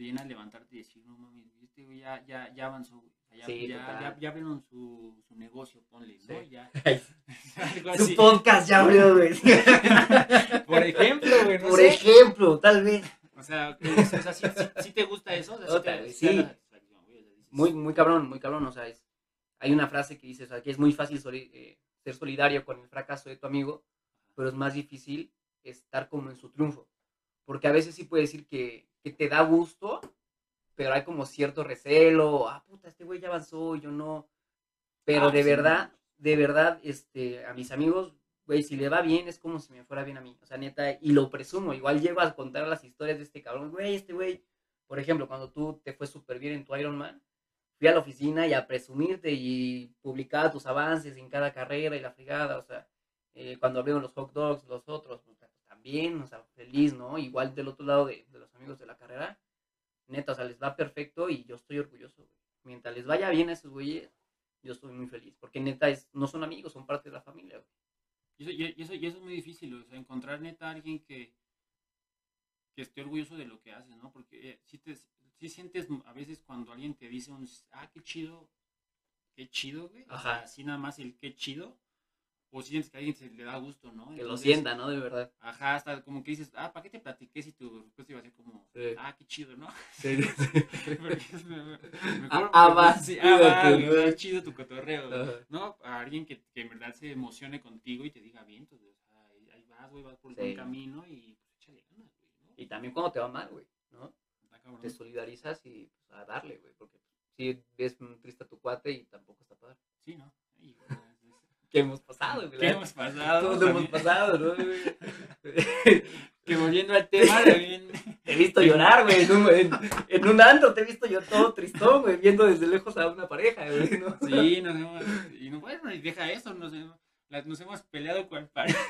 Te llena levantarte y decir, no mames, este güey ya, ya, ya avanzó, güey. Ya, Sí, ya, ya, ya abrieron su, su negocio, ponle, ¿no? Sí. Ya, algo Su podcast ya abrió, güey. Por ejemplo, güey, no Por sé. ejemplo, tal vez. O sea, o sea, ¿sí, sí- sí te gusta eso? O sea, sí te, Muy, muy cabrón, muy cabrón. O sea, es, hay una frase que dice, o sea, que es muy fácil soli- eh, ser solidario con el fracaso de tu amigo, pero es más difícil estar como en su triunfo. Porque a veces sí puede decir que, que te da gusto, pero hay como cierto recelo. Ah, puta, este güey ya avanzó yo no. Pero Ah, de sí. verdad, de verdad, este, a mis amigos, güey, si le va bien es como si me fuera bien a mí. O sea, neta, y lo presumo. Igual llego a contar las historias de este cabrón. Güey, este güey, por ejemplo, cuando tú te fue súper bien en tu Ironman, fui a la oficina y a presumirte y publicaba tus avances en cada carrera y la frigada, o sea, eh, cuando abrieron los hot dogs, los otros, pues, también, o sea, feliz, ¿no? Igual del otro lado de, de los amigos de la carrera, neta, o sea, les va perfecto y yo estoy orgulloso, güey. Mientras les vaya bien a esos güeyes, yo estoy muy feliz, porque neta, es, no son amigos, son parte de la familia, güey. Y eso, y eso, y eso es muy difícil, o sea, encontrar neta a alguien que, que esté orgulloso de lo que haces, ¿no? Porque eh, sí, te, sí sientes a veces cuando alguien te dice un, ah, qué chido, qué chido, güey. O Ajá. sea, así nada más el qué chido. O si sientes que a alguien se le da gusto, ¿no? Que lo Entonces, sienta, ¿no? De verdad. Ajá, hasta como que dices, ah, ¿para qué te platiqué si tu respuesta iba a ser como, Sí. ah, qué chido, ¿no? Sí, es Ah, va, sí, ah, va, chido tu cotorreo. Ajá. ¿no? A alguien que, que en verdad se emocione contigo y te diga, bien, pues, o sea, ahí, ahí vas, güey, vas por buen camino y pues échale ganas, güey, ¿no? Y también cuando te va mal, güey, ¿no? Cabrón. Te solidarizas y pues, a darle, güey. Porque si ves triste a tu cuate y tampoco está padre. Sí, ¿no? Ay, güey, ¿Qué hemos pasado, güey? ¿Qué hemos pasado? Todos hemos pasado, ¿no? Que volviendo al tema, también. Te he visto llorar, güey, en un, en, en un antro, te he visto yo todo tristón, güey, viendo desde lejos a una pareja, güey, ¿no? Sí, nos hemos. Y no, bueno, y deja eso, nos hemos, nos hemos peleado con pareja.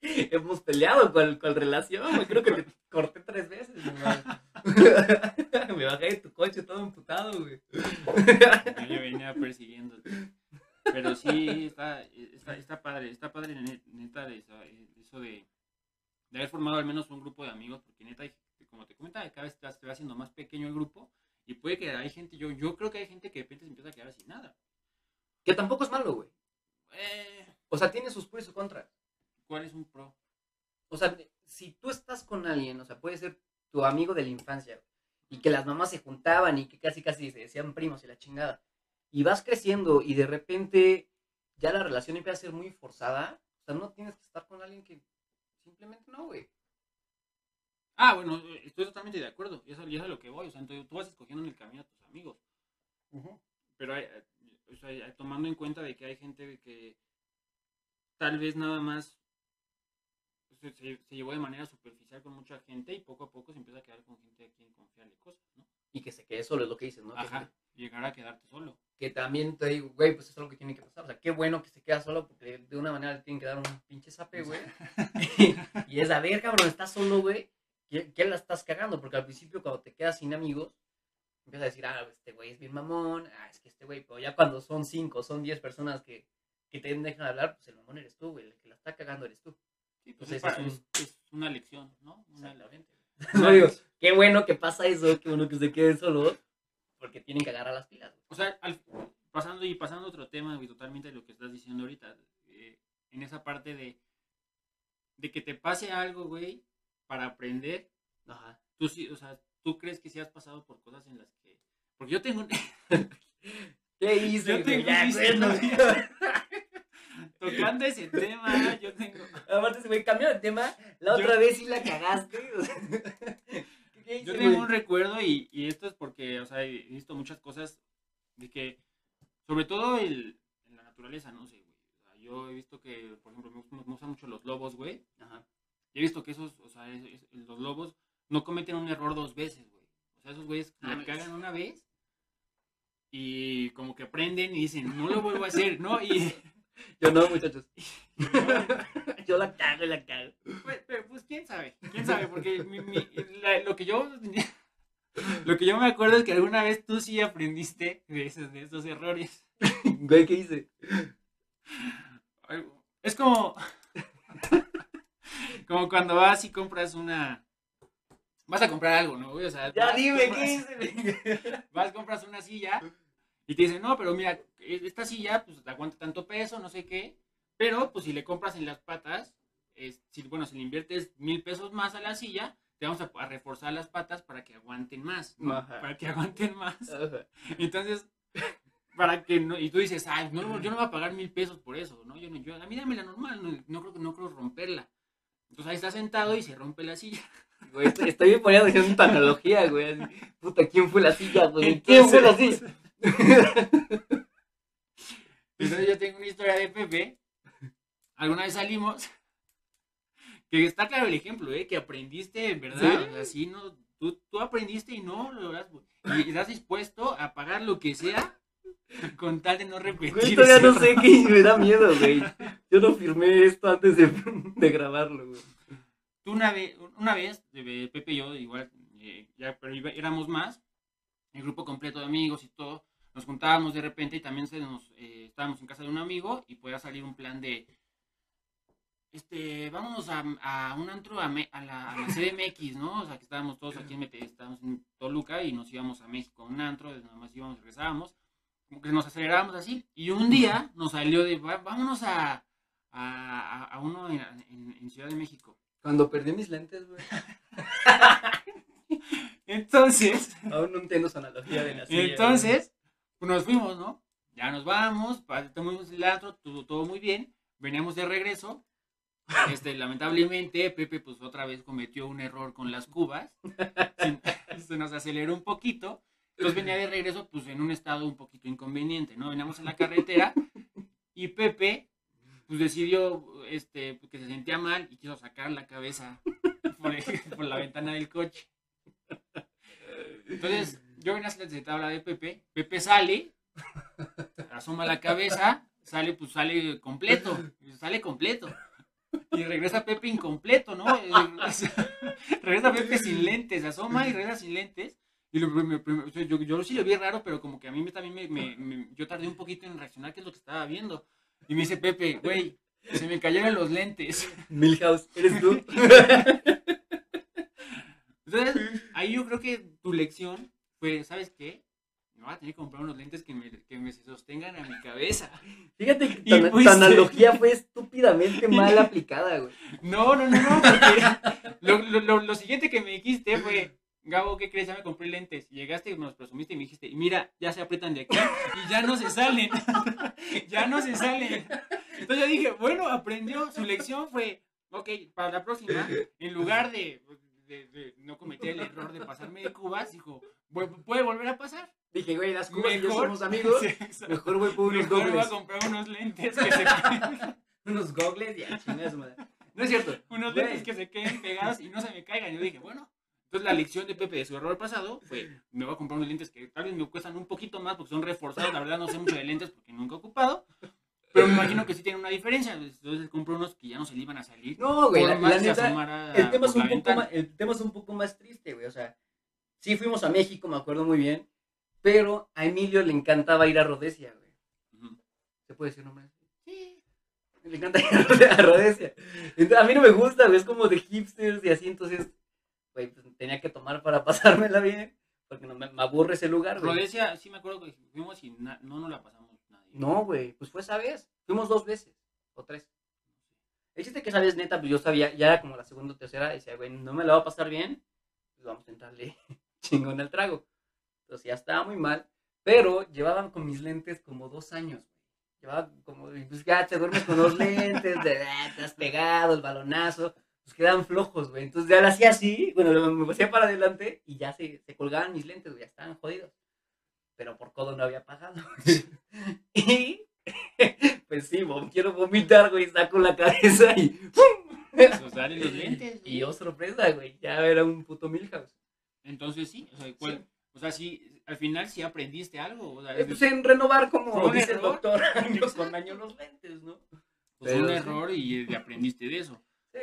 Hemos peleado con, con relación, güey, creo que te corté tres veces, güey. Me bajé de tu coche todo emputado, güey. Yo venía persiguiéndote. Pero sí, está, está, está padre, está padre ne- neta de eso, eso de, de haber formado al menos un grupo de amigos, porque neta, como te comentaba, cada vez te va- haciendo más pequeño el grupo y puede que hay gente, yo, yo creo que hay gente que de repente se empieza a quedar sin nada. Que tampoco es malo, güey. Eh, O sea, tiene sus pros y sus contras. ¿Cuál es un pro? O sea, si tú estás con alguien, o sea, puede ser tu amigo de la infancia, y que las mamás se juntaban y que casi casi se decían primos y la chingada, y vas creciendo y de repente ya la relación empieza a ser muy forzada, o sea, no tienes que estar con alguien que simplemente no, güey. Ah, bueno, eh, estoy totalmente de acuerdo, y eso, y eso es lo que voy, o sea, entonces, tú vas escogiendo en el camino a tus amigos. pero hay- o sea, hay- tomando en cuenta de que hay gente que tal vez nada más se, se- se llevó de manera superficial con mucha gente y poco a poco se empieza a quedar con gente a quien confiarle cosas, ¿no? Y que se quede solo, es lo que dices, ¿no? Que- Ajá, llegar a quedarte solo. Que, también te digo, güey, pues es algo que tiene que pasar. O sea, qué bueno que se queda solo porque de una manera le tienen que dar un pinche zape, güey. y es a ver, cabrón, estás solo, güey. ¿Qué, qué la estás cagando? Porque al principio, cuando te quedas sin amigos, empiezas a decir, ah, este güey es bien mamón, ah, es que este güey, pero ya cuando son cinco, son diez personas que, que te dejan hablar, pues el mamón eres tú, güey. El que la está cagando eres tú. Sí, pues Entonces, es, para- es un- es- es una lección, ¿no? Una- Exactamente. No digo, qué bueno que pasa eso, qué bueno que se queden solos, porque tienen que agarrar las pilas. O sea, al- pasando y pasando a otro tema, güey, totalmente de lo que estás diciendo ahorita, eh, en esa parte de, de que te pase algo, güey, para aprender, Ajá. tú sí, o sea, tú crees que sí has pasado por cosas en las que... Porque yo tengo... ¿Qué hice? Yo tengo Ya, una güey, no. historia. Tocando ese tema, yo tengo... Aparte, güey, cambió de tema. La Yo- otra vez sí la cagaste. o sea, ¿Qué hice, Yo tengo un recuerdo y, y esto es porque, o sea, he visto muchas cosas de que, sobre todo el, en la naturaleza, no sé, güey. O sea, yo he visto que, por ejemplo, me, me gustan mucho los lobos, güey. Ajá. He visto que esos, o sea, es- es- los lobos no cometen un error dos veces, güey. O sea, esos güeyes Ah, la cagan una vez y como que aprenden y dicen, no lo vuelvo a hacer, ¿no? Y Yo no, muchachos. Yo la cago y la cago. pues, pero, pues, quién sabe, quién sabe, porque mi- mi- la- lo que yo lo que yo me acuerdo es que alguna vez tú sí aprendiste de esos, de esos errores. Güey, ¿qué hice? Es como como cuando vas y compras una vas a comprar algo, ¿no? O sea, Ya vas, dime, compras- ¿qué hice? vas, compras una silla y te dicen, no, pero mira, esta silla pues aguanta tanto peso, no sé qué, pero pues si le compras en las patas, es, si, bueno, si le inviertes mil pesos más a la silla, te vamos a, a reforzar las patas para que aguanten más, ¿no? Para que aguanten más. Ajá. Entonces, para que no, y tú dices, ay, no, yo no voy a pagar mil pesos por eso, ¿no? Yo, no- yo a mí dame la normal, no, no creo, no creo romperla. Entonces ahí está sentado y se rompe la silla. Güey, estoy, estoy poniendo haciendo una analogía, güey. Puta, ¿quién fue la silla, güey? ¿Quién fue la silla? Entonces yo tengo una historia de Pepe. Alguna vez salimos. Que está claro el ejemplo, ¿eh? Que aprendiste, en verdad. ¿Sí? O sea, sí, no, tú, tú aprendiste y no lo güey. Y estás dispuesto a pagar lo que sea con tal de no repetir. Ese no sé qué me da miedo, güey. Yo no firmé esto antes de, de grabarlo, güey. Tú una vez, una vez, eh, Pepe y yo, igual, eh, ya, pero éramos más, el grupo completo de amigos y todo, nos juntábamos de repente y también se nos, eh, estábamos en casa de un amigo y podía salir un plan de, este, vámonos a, a un antro a, Me- a la, a la CDMX, ¿no? O sea, que estábamos todos aquí en, Mete- estábamos en Toluca y nos íbamos a México a un antro, nada más íbamos, regresábamos. como que nos acelerábamos así. Y un día nos salió de, "Va- vámonos a, a, a uno en, en- en Ciudad de México. Cuando perdí mis lentes, güey. Entonces, Aún no entiendo su analogía de la silla. entonces, nos fuimos, ¿no? Ya nos vamos, tomamos el antro, todo, todo muy bien. Veníamos de regreso. Este, lamentablemente, Pepe, pues otra vez cometió un error con las cubas. Se, nos aceleró un poquito. Entonces venía de regreso, pues en un estado un poquito inconveniente, ¿no? Veníamos en la carretera y Pepe, pues decidió este, que se sentía mal y quiso sacar la cabeza por la ventana del coche. Entonces, yo venía sentado a la de Pepe, Pepe sale, asoma la cabeza, sale, pues sale completo, sale completo. Y regresa Pepe incompleto, ¿no? Eh, regresa Pepe sin lentes, asoma y regresa sin lentes. Y lo, me- yo, yo sí lo vi raro, pero como que a mí me, también me, yo tardé un poquito en reaccionar qué es lo que estaba viendo. Y me dice Pepe, güey, se me cayeron los lentes. Milhouse, ¿eres tú? Entonces, ahí yo creo que tu lección fue, ¿sabes qué? Me voy a tener que comprar unos lentes que me, que me sostengan a mi cabeza. Fíjate que tu, analogía fue estúpidamente mal aplicada, güey. No, no, no, no, porque lo, lo, lo, siguiente que me dijiste fue, Gabo, ¿qué crees? Ya me compré lentes. Y llegaste y me los presumiste y me dijiste, mira, ya se aprietan de aquí y ya no se salen. ya no se salen. Entonces yo dije, bueno, aprendió, su lección fue, ok, para la próxima, en lugar de, de- de no cometer el error de pasarme de cubas, dijo, "Vu- puede volver a pasar. Dije, güey, las cubas y yo Mejor- somos amigos. Sí. Mejor voy por unos Mejor voy a comprar unos lentes que se Unos gogles y a madre. No es cierto. unos Güey. lentes que se queden pegados y no se me caigan. Yo dije, bueno. Entonces la lección de Pepe de su error pasado fue, me voy a comprar unos lentes que tal vez me cuestan un poquito más porque son reforzados. La verdad no sé mucho de lentes porque nunca he ocupado. Pero me imagino que sí tienen una diferencia. Entonces compré unos que ya no se le iban a salir. No, güey, la, la neta, el tema, es un poco más, el tema es un poco más triste, güey. O sea, sí fuimos a México, me acuerdo muy bien. Pero a Emilio le encantaba ir a Rhodesia, güey. Ujú. ¿Se puede decir nombre? Sí. Le encanta ir a Rhodesia. Entonces, a mí no me gusta, güey. Es como de hipsters y así. Entonces, güey, pues tenía que tomar para pasármela bien. Porque no, me, me aburre ese lugar, güey. Rodesia, sí me acuerdo que fuimos y no nos la pasamos nadie. No, güey, pues fue esa vez. Fuimos dos veces, o tres. El chiste que esa vez, neta, pues yo sabía, ya era como la segunda o tercera, decía, güey, no me la va a pasar bien, pues vamos a entrarle chingón al trago. Entonces ya estaba muy mal, pero llevaban con mis lentes como dos años, güey. Llevaba como, pues ya te duermes con los lentes, de, ah, te has pegado, el balonazo, pues quedaban flojos, güey. Entonces ya lo hacía así, bueno, me hacía para adelante y ya se, se colgaban mis lentes, güey, ya estaban jodidos. Pero por codo no había pagado. y pues sí, vom- quiero vomitar, güey, saco la cabeza y ¡pum! Pues los lentes. Y oh, sorpresa, güey, ya era un puto Milhouse. Entonces sí, o sea, ¿cuál- Sí. o sea, sí, al final sí aprendiste algo. O sea, Eh, Pues en renovar, como ¿Fue un dice el doctor, año con año los lentes, ¿no? pues, pero un sí. error y eh, aprendiste de eso. Sí,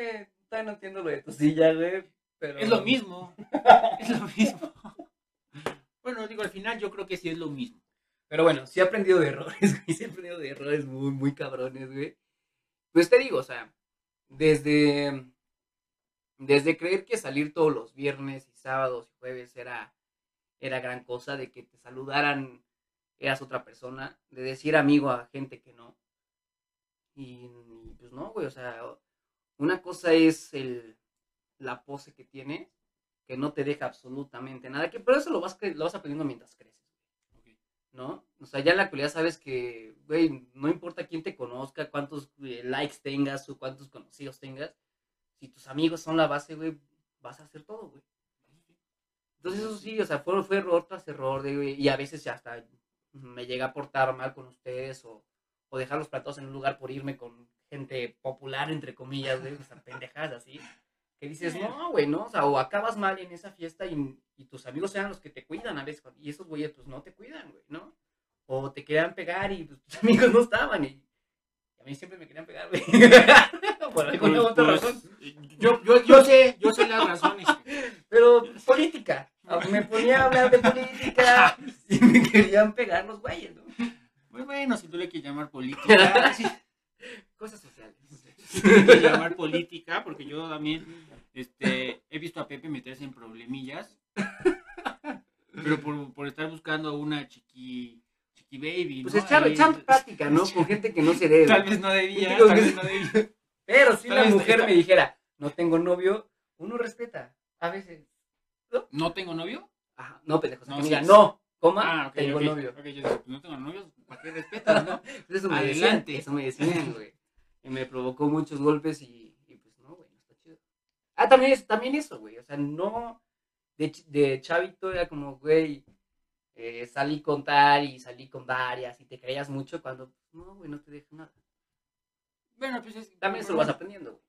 todavía no entiendo lo de tu silla, güey, pero... Es lo mismo. es lo mismo. Bueno, digo, al final yo creo que sí es lo mismo. Pero bueno, sí he aprendido de errores, güey. Sí he aprendido de errores muy, muy cabrones, güey. Pues te digo, o sea, desde. Desde creer que salir todos los viernes y sábados y jueves era, era gran cosa, de que te saludaran, eras otra persona, de decir amigo a gente que no. Y, pues no, güey, o sea, una cosa es el, la pose que tienes, que no te deja absolutamente nada, que pero eso lo vas, lo vas aprendiendo mientras creces. ¿no? O sea, ya en la actualidad sabes que, güey, no importa quién te conozca, cuántos eh, likes tengas o cuántos conocidos tengas, si tus amigos son la base, güey, vas a hacer todo, güey. Entonces eso sí, o sea, fue, fue error tras error, de, güey, y a veces ya hasta me llega a portar mal con ustedes o, o dejar los platos en un lugar por irme con gente popular, entre comillas, güey, o sea, pendejadas así. Que dices, no, güey, no, o sea, o acabas mal en esa fiesta y, y tus amigos sean los que te cuidan a veces, y esos güeyes, pues no te cuidan, güey, ¿no? O te querían pegar y pues, tus amigos no estaban, y, y a mí siempre me querían pegar, güey. Por alguna Pues, otra pues, razón. yo, yo, yo sé, yo sé las razones. Pero política. Me ponía a hablar de política y me querían pegar los güeyes, ¿no? Muy bueno, si tú le quieres llamar política, sí, Cosas sociales. si tú le quieres llamar política, porque yo también este, he visto a Pepe meterse en problemillas, pero por, por estar buscando a una chiqui, chiqui baby, Pues ¿no? echar, echar plática, ¿no? Con gente que no se debe. Tal vez no debía, tal vez no debía. Pero si la mujer me dijera, no tengo novio, uno respeta. A veces. ¿No tengo novio? Ajá, no, pendejo. No, no, coma, Ah, tengo novio. Ok, yo digo, no tengo novio, ¿para qué respetas, no? Pues Eso me Adelante. decían, eso me decían, güey. Y me provocó muchos golpes y, y pues no, güey, no está chido. Ah, también, también eso, güey. O sea, no. De, de chavito era como, güey, eh, salí con tal y salí con varias y te creías mucho cuando, no, güey, no te dejo nada. Bueno, pues es... También eso lo vas aprendiendo, güey.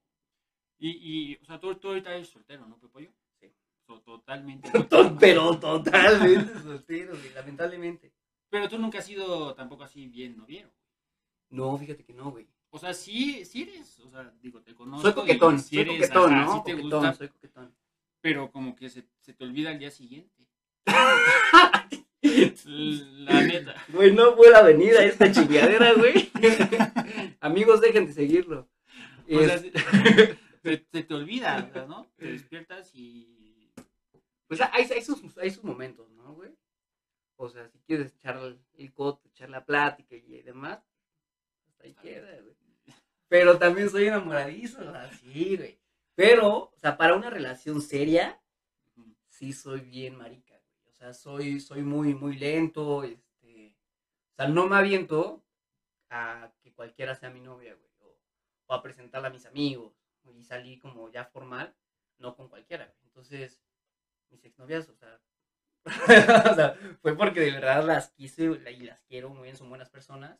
Y, y, o sea, tú, tú ahorita eres soltero, ¿no, Pepollo? Sí. So- totalmente. To- Pero totalmente soltero, güey, lamentablemente. Pero tú nunca has sido tampoco así bien noviero. No, fíjate que no, güey. O sea, sí, sí eres, o sea, digo, te conozco. Soy coquetón, y sí soy eres, coquetón, ajá, ¿no? sí te coquetón, gusta, soy coquetón. pero como que se, se te olvida al día siguiente. La neta. Güey, no puedo venir a esta chingadera, güey. Amigos, dejen de seguirlo. O sea, se, se- se te olvida, ¿no? Te despiertas y... pues hay, hay, sus, hay sus momentos, ¿no, güey? O sea, si quieres echar el, coto, echar la plática y demás, hasta ahí queda, güey. Pero también soy enamoradizo, así, güey. Pero, o sea, para una relación seria, sí soy bien marica, sea, soy, soy muy, muy lento, este... O sea, no me aviento a que cualquiera sea mi novia, güey. O, o a presentarla a mis amigos. Y salí como ya formal, no con cualquiera, güey. Entonces, mis exnovias, o sea... o sea, fue porque de verdad las quise y las quiero muy bien, son buenas personas.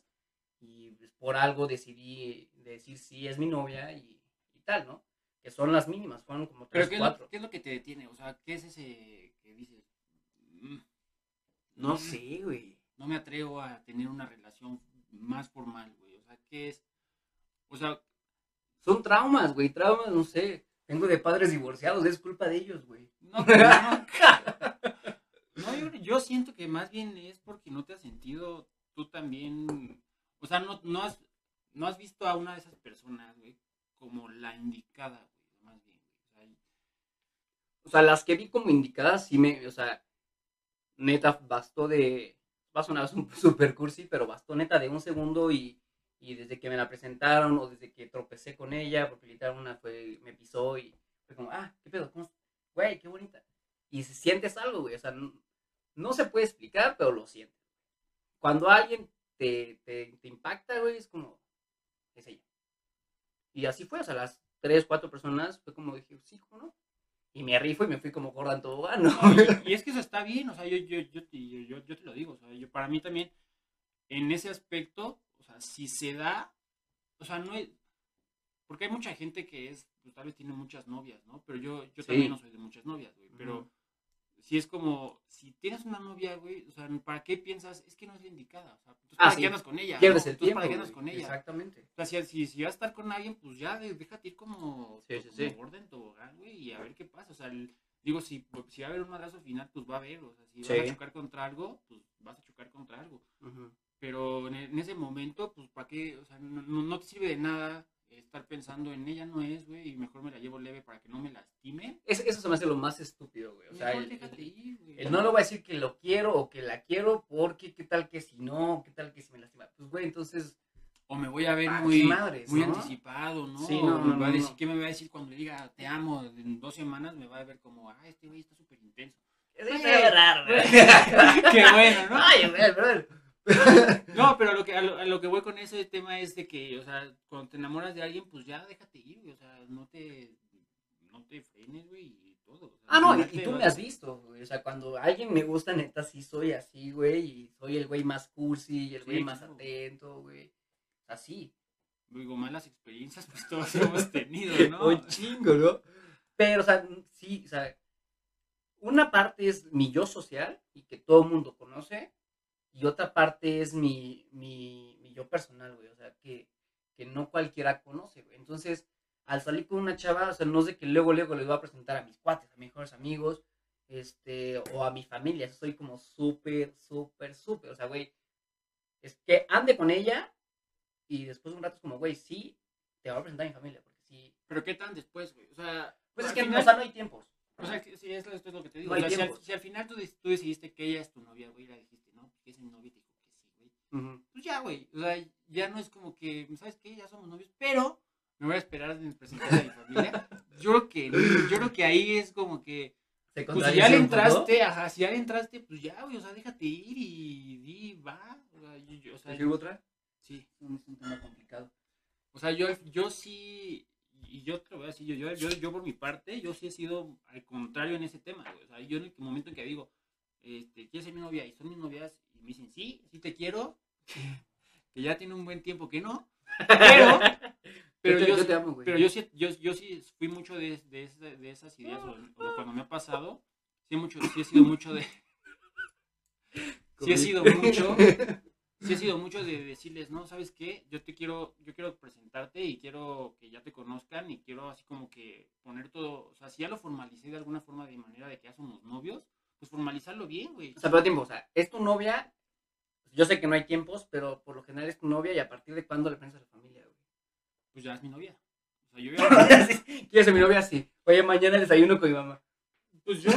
Y pues, por algo decidí decir sí, es mi novia y, y tal, ¿no? Que son las mínimas, fueron como Pero tres, ¿qué es, lo, cuatro. qué es lo que te detiene? O sea, ¿qué es ese que dices? "Mm, No sé, güey. No me atrevo a tener una relación más formal, güey. O sea, ¿qué es? O sea, Son traumas, güey, traumas, no sé. Tengo de padres divorciados, es culpa de ellos, güey. no, pero no, no, yo, yo siento que más bien es porque no te has sentido tú también, o sea, no, no, has, no has visto a una de esas personas, güey, como la indicada, güey, más bien. O sea, las que vi como indicadas, sí me, o sea, neta, bastó de, va a sonar super cursi, pero bastó neta de un segundo y, y desde que me la presentaron o desde que tropecé con ella, porque literal una fue, me pisó y fue como, ah, qué pedo, ¿cómo? Güey, qué bonita. Y si sientes algo, güey, o sea, no, no se puede explicar, pero lo sientes. Cuando alguien te, te, te impacta, güey, es como, es ella. Y así fue, o sea, las tres, cuatro personas, fue como dije, sí, ¿cómo no? Y me rifo y me fui como gorda en tobogán, ¿no? Y, y es que eso está bien, o sea, yo, yo, yo, yo, yo- te lo digo, o sea, yo, para mí también, en ese aspecto, o sea, si se da, o sea, no es, porque hay mucha gente que es, pues tal vez tiene muchas novias, ¿no? Pero yo, yo Sí. también no soy de muchas novias, güey, pero. Si es como, si tienes una novia, güey, o sea, ¿para qué piensas? Es que no es la indicada, o sea, entonces, Ah, ¿para sí. qué andas con ella? Pierdes no? el Entonces, tiempo. ¿para qué andas con ella? Exactamente. O sea, si, si, vas a estar con alguien, pues ya déjate ir como, Sí, pues, sí, como sí. gorda en tobogán, güey, y a ver qué pasa. O sea, el- digo, si, si va a haber un madrazo final, pues va a haber. O sea, si vas a chocar contra algo, pues vas a chocar contra algo. Pero en, en ese momento, pues, ¿para qué? O sea, no, no- no te sirve de nada estar pensando en ella no es, güey, y mejor me la llevo leve para que no me lastime. Es- eso se me hace lo más estúpido, güey. O sea, el, ir, güey. el no le voy a decir que lo quiero o que la quiero porque qué tal que si no, qué tal que si me lastima. Pues, güey, entonces, O me voy a ver ah, muy, madres, muy ¿no? anticipado, ¿no? Sí, no, me va a decir. ¿Qué me va a decir cuando le diga te amo en dos semanas? Me va a ver como, ah, este güey está súper intenso. Eso está raro, güey. Qué bueno, ¿no? Ay, güey, brother. No, pero a lo, que, a, lo, a lo que voy con ese tema es de que, o sea, cuando te enamoras de alguien, pues ya déjate ir, güey. O sea, no te, no te frenes, güey, y todo. o sea, Ah, no, y, y tú vas- me has visto, güey. O sea, cuando alguien me gusta, neta, sí soy así, güey. Y soy el güey más cursi, el güey más claro. atento, güey. Así. Digo, malas experiencias, pues todos hemos tenido, ¿no? Un chingo, ¿no? Pero, o sea, sí, o sea, una parte es mi yo social y que todo el mundo conoce, y otra parte es mi, mi, mi yo personal, güey, o sea, que, que no cualquiera conoce, güey. Entonces, al salir con una chava, o sea, no sé que luego, luego les voy a presentar a mis cuates, a mis mejores amigos, este, o a mi familia, soy como súper, súper, súper, o sea, güey, es que ande con ella y después de un rato es como, güey, sí, te voy a presentar a mi familia, porque sí, Pero ¿qué tan después, güey? O sea, pues es que final- o sea, no hay tiempos. O sea, sí, esto, es lo que te digo. No O sea, si, al, tiempos. si al final tú, tú decidiste que ella es tu novia, güey, la dijiste, es mi novia y te dijo que sí, güey. Ujú. pues ya, güey. O sea, ya no es como que, ¿sabes qué? Ya somos novios, pero me voy a esperar en presentar a mi familia. Yo creo que, yo creo que ahí es como que, Se pues si ya le pues, ¿no? entraste, ajá, si ya le entraste, pues ya, güey, o sea, déjate ir y di, va. O sea, yo, yo- o sea, ¿Te sirvo otra? sí. Es un, es un tema complicado. O sea, yo, yo sí, y yo te lo voy a decir, yo, yo, yo, yo por mi parte, yo sí he sido al contrario en ese tema, güey. O sea, yo en el momento en que digo, este, ¿quieres ser mi novia? Y son mis novias, y me dicen, sí, sí te quiero, que ya tiene un buen tiempo que no, pero, pero yo, te, yo, yo te amo, güey. pero yo sí, yo, yo sí fui mucho de, de, esa- de esas ideas, o, o cuando me ha pasado, sí, mucho, sí he sido mucho de, sí he sido mucho, sí he sido mucho de decirles, no, ¿sabes qué? Yo te quiero, yo quiero presentarte y quiero que ya te conozcan y quiero así como que poner todo, o sea, si ya lo formalicé de alguna forma de manera de que ya somos novios, pues formalizarlo bien, güey. O sea, pero tiempo, o sea, es tu novia. Yo sé que no hay tiempos, pero por lo general es tu novia y a partir de cuándo le presentas a la familia, güey. Pues ya es mi novia. O sea, yo ya, ¿Quieres ser mi novia? Sí. Oye, mañana desayuno con mi mamá. pues yo,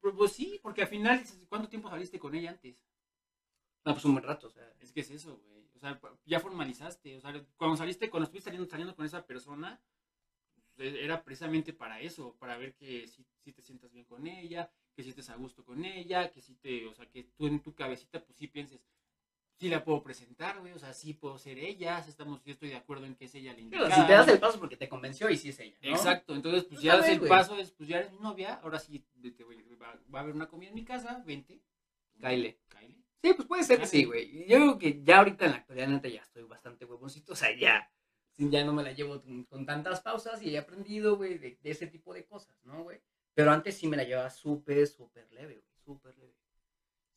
pues, pues sí, porque al final, ¿cuánto tiempo saliste con ella antes? No, pues un buen rato, o sea. Es que es eso, güey. O sea, ya formalizaste. O sea, cuando saliste, cuando estuviste saliendo, saliendo con esa persona, pues, era precisamente para eso, para ver que si, si te sientas bien con ella, que si estés a gusto con ella, que si te, o sea, que tú en tu cabecita, pues sí pienses, sí la puedo presentar, güey, o sea, sí puedo ser ella, si estamos, yo estoy de acuerdo en que es ella la Pero indicada. si te das el paso porque te convenció y sí es ella. ¿no? Exacto, entonces pues Pues ya das el güey. paso, es, pues ya eres mi novia, ahora sí voy- va, va a haber una comida en mi casa, vente. Cáele. Cáele. Sí, pues puede ser que sí, güey. Yo creo que ya ahorita en la actualidad, neta, ya estoy bastante huevoncito. O sea, ya. Ya no me la llevo con, con tantas pausas y he aprendido, güey, de, de ese tipo de cosas, ¿no, güey? Pero antes sí me la llevaba súper, súper leve, güey. Súper leve.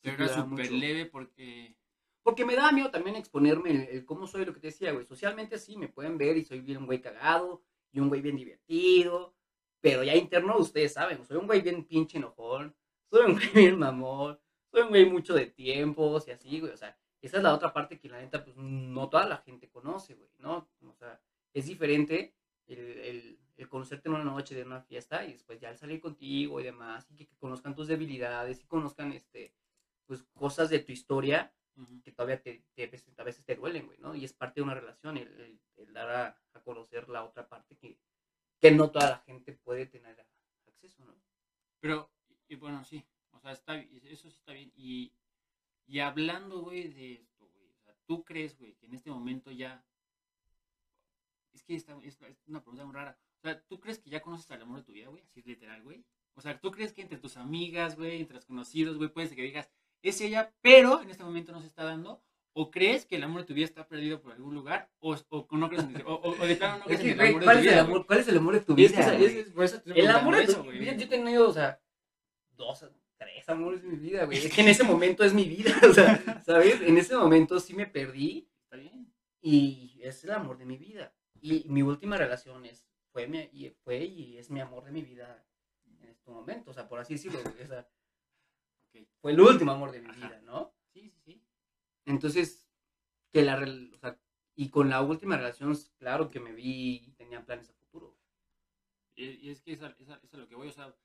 Sí, Pero era súper leve porque... Porque me da miedo también exponerme el, el cómo soy, lo que te decía, güey. Socialmente sí, me pueden ver y soy bien un güey cagado y un güey bien divertido. Pero ya interno, ustedes saben, soy un güey bien pinche enojón. Soy un güey bien mamón. Soy un güey mucho de tiempos y así, güey. O sea, esa es la otra parte que la neta, pues no toda la gente conoce, güey, ¿no? O sea, es diferente el, el, el conocerte en una noche de una fiesta y después ya el salir contigo y demás. Y que, que conozcan tus debilidades y conozcan, este, pues cosas de tu historia que todavía te, te- a veces- te duelen, güey, ¿no? Y es parte de una relación, el, el- el dar a, a conocer la otra parte que, que no toda la gente puede tener acceso, ¿no? Pero, y, bueno, sí, o sea, está, eso sí está bien. Y, y hablando, güey, de esto, güey, o sea, ¿tú crees, güey, que en este momento ya... Es que esta, es, es una pregunta muy rara. O sea, ¿tú crees que ya conoces al amor de tu vida, güey? Así literal, güey. O sea, ¿tú crees que entre tus amigas, güey, entre los conocidos, güey, puede ser que digas, es ella, pero en este momento no se está dando? ¿O crees que el amor de tu vida está perdido por algún lugar? ¿O, o no crees en, o, o- o de plano no crees en el amor de ¿cuál, tu es el vida, amor, güey? ¿Cuál es el amor de tu Es vida? es- es por eso el amor de tu vida, yo he tenido, o sea, dos, tres amores en mi vida, güey. Es que en ese momento es mi vida, o sea, ¿sabes? En ese momento sí me perdí Está bien. y es el amor de mi vida. Y mi última relación es, fue, mi, y fue y es mi amor de mi vida en este momento, o sea, por así decirlo, o sea, fue el último amor de mi Ajá. vida, ¿no? Sí, sí, sí. Entonces, que la, o sea, y con la última relación, claro que me vi y tenía planes a futuro. Y, y es que esa, esa, esa es lo que voy, o sea,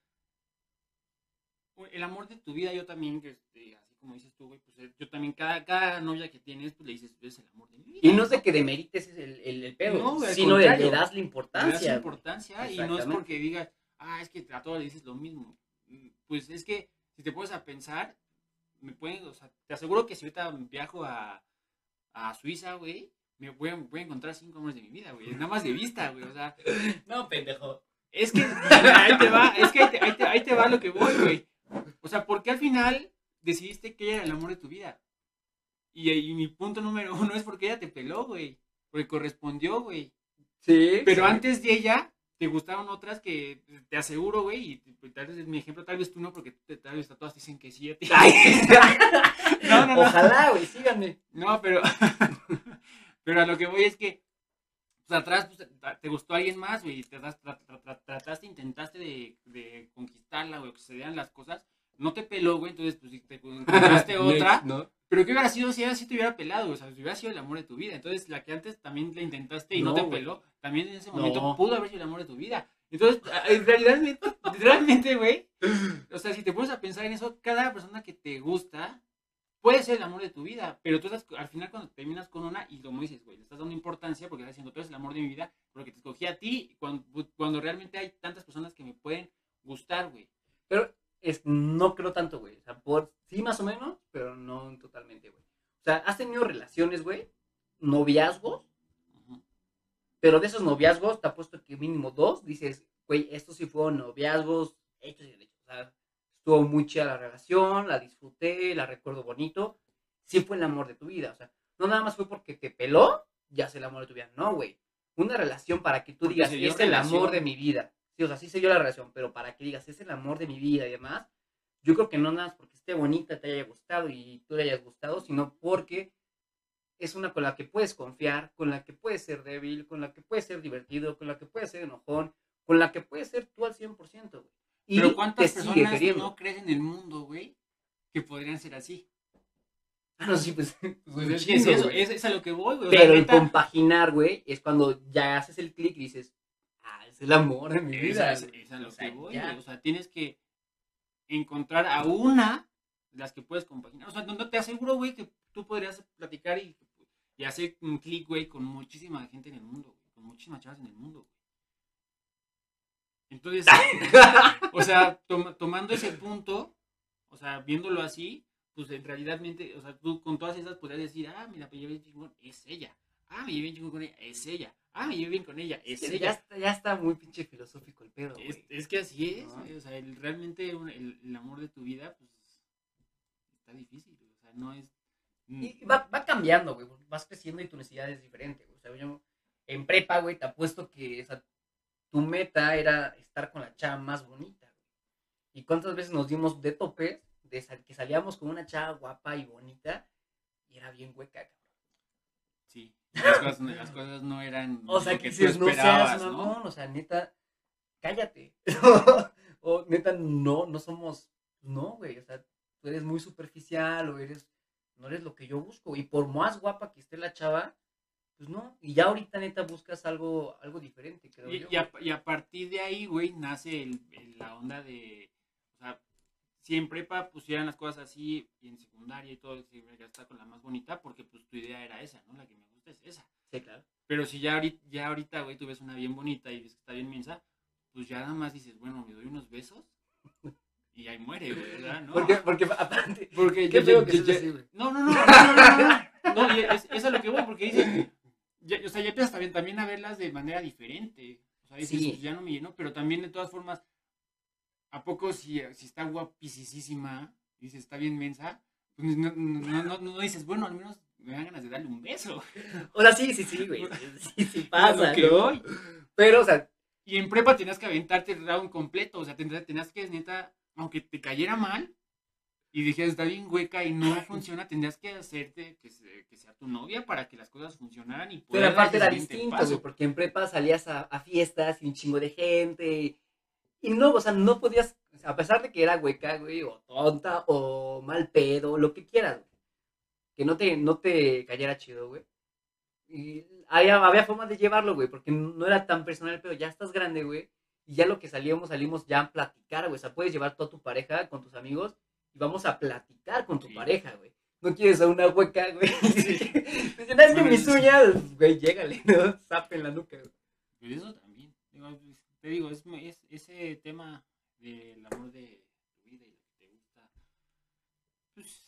el amor de tu vida, yo también, que este, así como dices tú, güey, pues eh, yo también, cada, cada novia que tienes, pues le dices, es el amor de mi vida. Y no es de que demerites el, el, el pedo, No, sino de le das la Le importancia. das güey. importancia y no es porque digas, ah, es que a todos le dices lo mismo. Pues es que si te pones a pensar, me pueden, o sea, te aseguro que si ahorita viajo a, a Suiza, güey, me voy a, voy a encontrar cinco amores de mi vida, güey, nada más de vista, güey, o sea, No, pendejo. Es que ahí te va, es que ahí te, ahí te- ahí te va lo que voy, güey. O sea, ¿por qué al final decidiste que ella era el amor de tu vida? Y, y mi punto número uno es porque ella te peló, güey. Porque correspondió, güey. Sí. Pero sí. antes de ella, te gustaron otras que te aseguro, güey, y pues, tal vez es mi ejemplo, tal vez tú no, porque te- tal vez todas te dicen que sí a ti. Ay. No, no, no. Ojalá, güey, síganme. No, pero, pero a lo que voy es que, pues atrás pues, te- te gustó alguien más, güey, y te trataste, intentaste de, de conquistarla, güey, que se dieran las cosas, no te peló, güey, entonces pues si te encontraste otra, ¿no? pero ¿qué hubiera sido si ella sí te hubiera pelado, o sea, si hubiera sido el amor de tu vida, entonces la que antes también la intentaste y no, No, te güey. peló, también en ese momento No. pudo haber sido el amor de tu vida. Entonces, en realidad, realmente, güey, o sea, si te pones a pensar en eso, cada persona que te gusta puede ser el amor de tu vida, pero tú estás, al final cuando terminas con una, y como dices, güey, le estás dando importancia porque estás diciendo, tú eres el amor de mi vida, porque te escogí a ti, cuando, cuando realmente hay tantas personas que me pueden gustar, güey. Pero es, no creo tanto, güey. O sea, por, sí más o menos, pero no totalmente, güey. O sea, has tenido relaciones, güey, noviazgos, pero de esos noviazgos te apuesto que mínimo dos dices, güey, estos sí fueron noviazgos hechos y derechos. O sea, estuvo muy chida la relación, la disfruté, la recuerdo bonito. Sí fue el amor de tu vida. O sea, no nada más fue porque te peló, ya es el amor de tu vida. No, güey. Una relación para que tú Porque digas, dio es el amor relación. de mi vida. Sí, o sea, sí se dio la relación, pero para que digas, es el amor de mi vida y demás, yo creo que no nada más porque esté bonita, te haya gustado y tú le hayas gustado, sino porque es una con la que puedes confiar, con la que puedes ser débil, con la que puedes ser divertido, con la que puedes ser enojón, con la que puedes ser tú al 100%, güey. Y Pero ¿cuántas personas queriendo. no crees en el mundo, güey, que podrían ser así? Ah, no, sí, pues. Pues es, eso, es, es a lo que voy, güey. o sea, Pero el neta, compaginar, güey, es cuando ya haces el clic y dices, es el amor de mi vida. es- a lo O sea, que voy, ya. O sea, tienes que encontrar a una de las que puedes compaginar. O sea, no, te aseguro, güey, que tú podrías platicar y, y hacer un clic, güey, con muchísima gente en el mundo, güey. Con muchísimas chavas en el mundo, güey. Entonces, o sea, tom- tomando ese punto, o sea, viéndolo así, pues en realidad, o sea, tú con todas esas podrías decir, ah, mira, chingón, es ella. Ah, me llevé bien con ella, es ella. Ah, me llevé bien con ella, es ya, ella. está, ya está muy pinche filosófico el pedo, güey. Es, es que así es, ¿No? o sea, el- realmente un- el, el amor de tu vida, pues, está difícil, o sea, no es... mm, Y va, va cambiando, güey. Vas creciendo y tu necesidad es diferente, güey. O sea, yo en prepa, güey, te apuesto que o sea, tu meta era estar con la chava más bonita, güey. ¿Y cuántas veces nos dimos de sal- que salíamos con una chava guapa y bonita y era bien hueca, cabrón? Sí, las cosas, no- las cosas no eran O sea, lo que tú no esperabas, seas ¿no? o sea, neta, cállate. o neta, no, no somos, no, güey, o sea, tú eres muy superficial o eres, no eres lo que yo busco. Y por más guapa que esté la chava, pues no. Y ya ahorita, neta, buscas algo, algo diferente, creo Y, yo. y a, y a partir de ahí, güey, nace el, el- la onda de, o sea, si en prepa pusieran las cosas así y en secundaria y todo, ya está con la más bonita, porque pues tu idea era esa, ¿no? La que me es esa. Sí, claro. Pero si ya ahorita, ya ahorita, güey, tú ves una bien bonita y ves que está bien mensa, pues ya nada más dices, bueno, me doy unos besos y ahí muere, güey, ¿verdad? ¿No? Porque, porque aparte, Porque qué ya- que güey. No, no, no, no, no, no, no, no, y es, es a lo que voy, porque dices, ya, o sea, ya empiezas también, también a verlas de manera diferente. O sea, dices, Sí. pues ya no me llenó, pero también de todas formas, ¿a poco si, si está guapísima, dices, está bien mensa, pues no, no, no, no dices, bueno, al menos me dan ganas de darle un beso. O sea, sí, sí, sí, güey. Sí, sí pasa, que ¿no? voy. Pero, o sea, Y en prepa tenías que aventarte el round completo, o sea, tenías que, neta, aunque te cayera mal y dijeras, está bien hueca y no funciona, tendrías que hacerte que, se- que sea tu novia para que las cosas funcionaran y Pero aparte era siguiente distinto, güey, porque en prepa salías a, a fiestas y un chingo de gente. Y no, o sea, no podías, a pesar de que era hueca, güey, o tonta, o mal pedo, lo que quieras, güey. Que no te, no te cayera chido, güey. Y había, había formas de llevarlo, güey, porque no era tan personal, pero ya estás grande, güey. Y ya lo que salíamos, salimos ya a platicar, güey. O sea, puedes llevar toda tu pareja con tus amigos y vamos a platicar con tu Sí. pareja, güey. No quieres a una hueca, güey. No, es que mis sí. uñas, güey, llégale, ¿no? Zapa en la nuca, güey. Pero eso también. Digo, te digo, es, es- ese tema del amor de tu vida y lo que te gusta. Pues.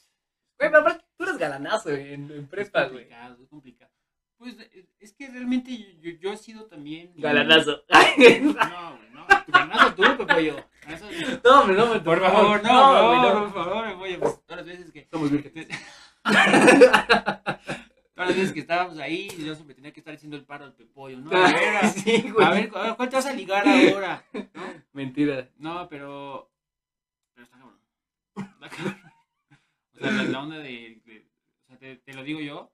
Güey, pero aparte, tú eres galanazo güey, en, en prepa, es güey. complicado, es complicado. Pues es- es que realmente yo, yo- yo he sido también. Galanazo. No, güey, no. Tu galanazo tú, Pepoyo. Galanazo- no, hombre, no, Por favor, no, güey, no, no. por favor, oye, pues todas las veces que. Somos vírgenes. Todas las veces que estábamos ahí, yo siempre tenía que estar haciendo el paro al Pepollo, ¿no? A ver, sí, güey. a ver, a ver, ¿cuál te vas a ligar ahora? ¿No? Mentira. No, pero. Pero está cabrón. Está cabrón. O sea, la, la onda de. de- o sea, te, te lo digo yo.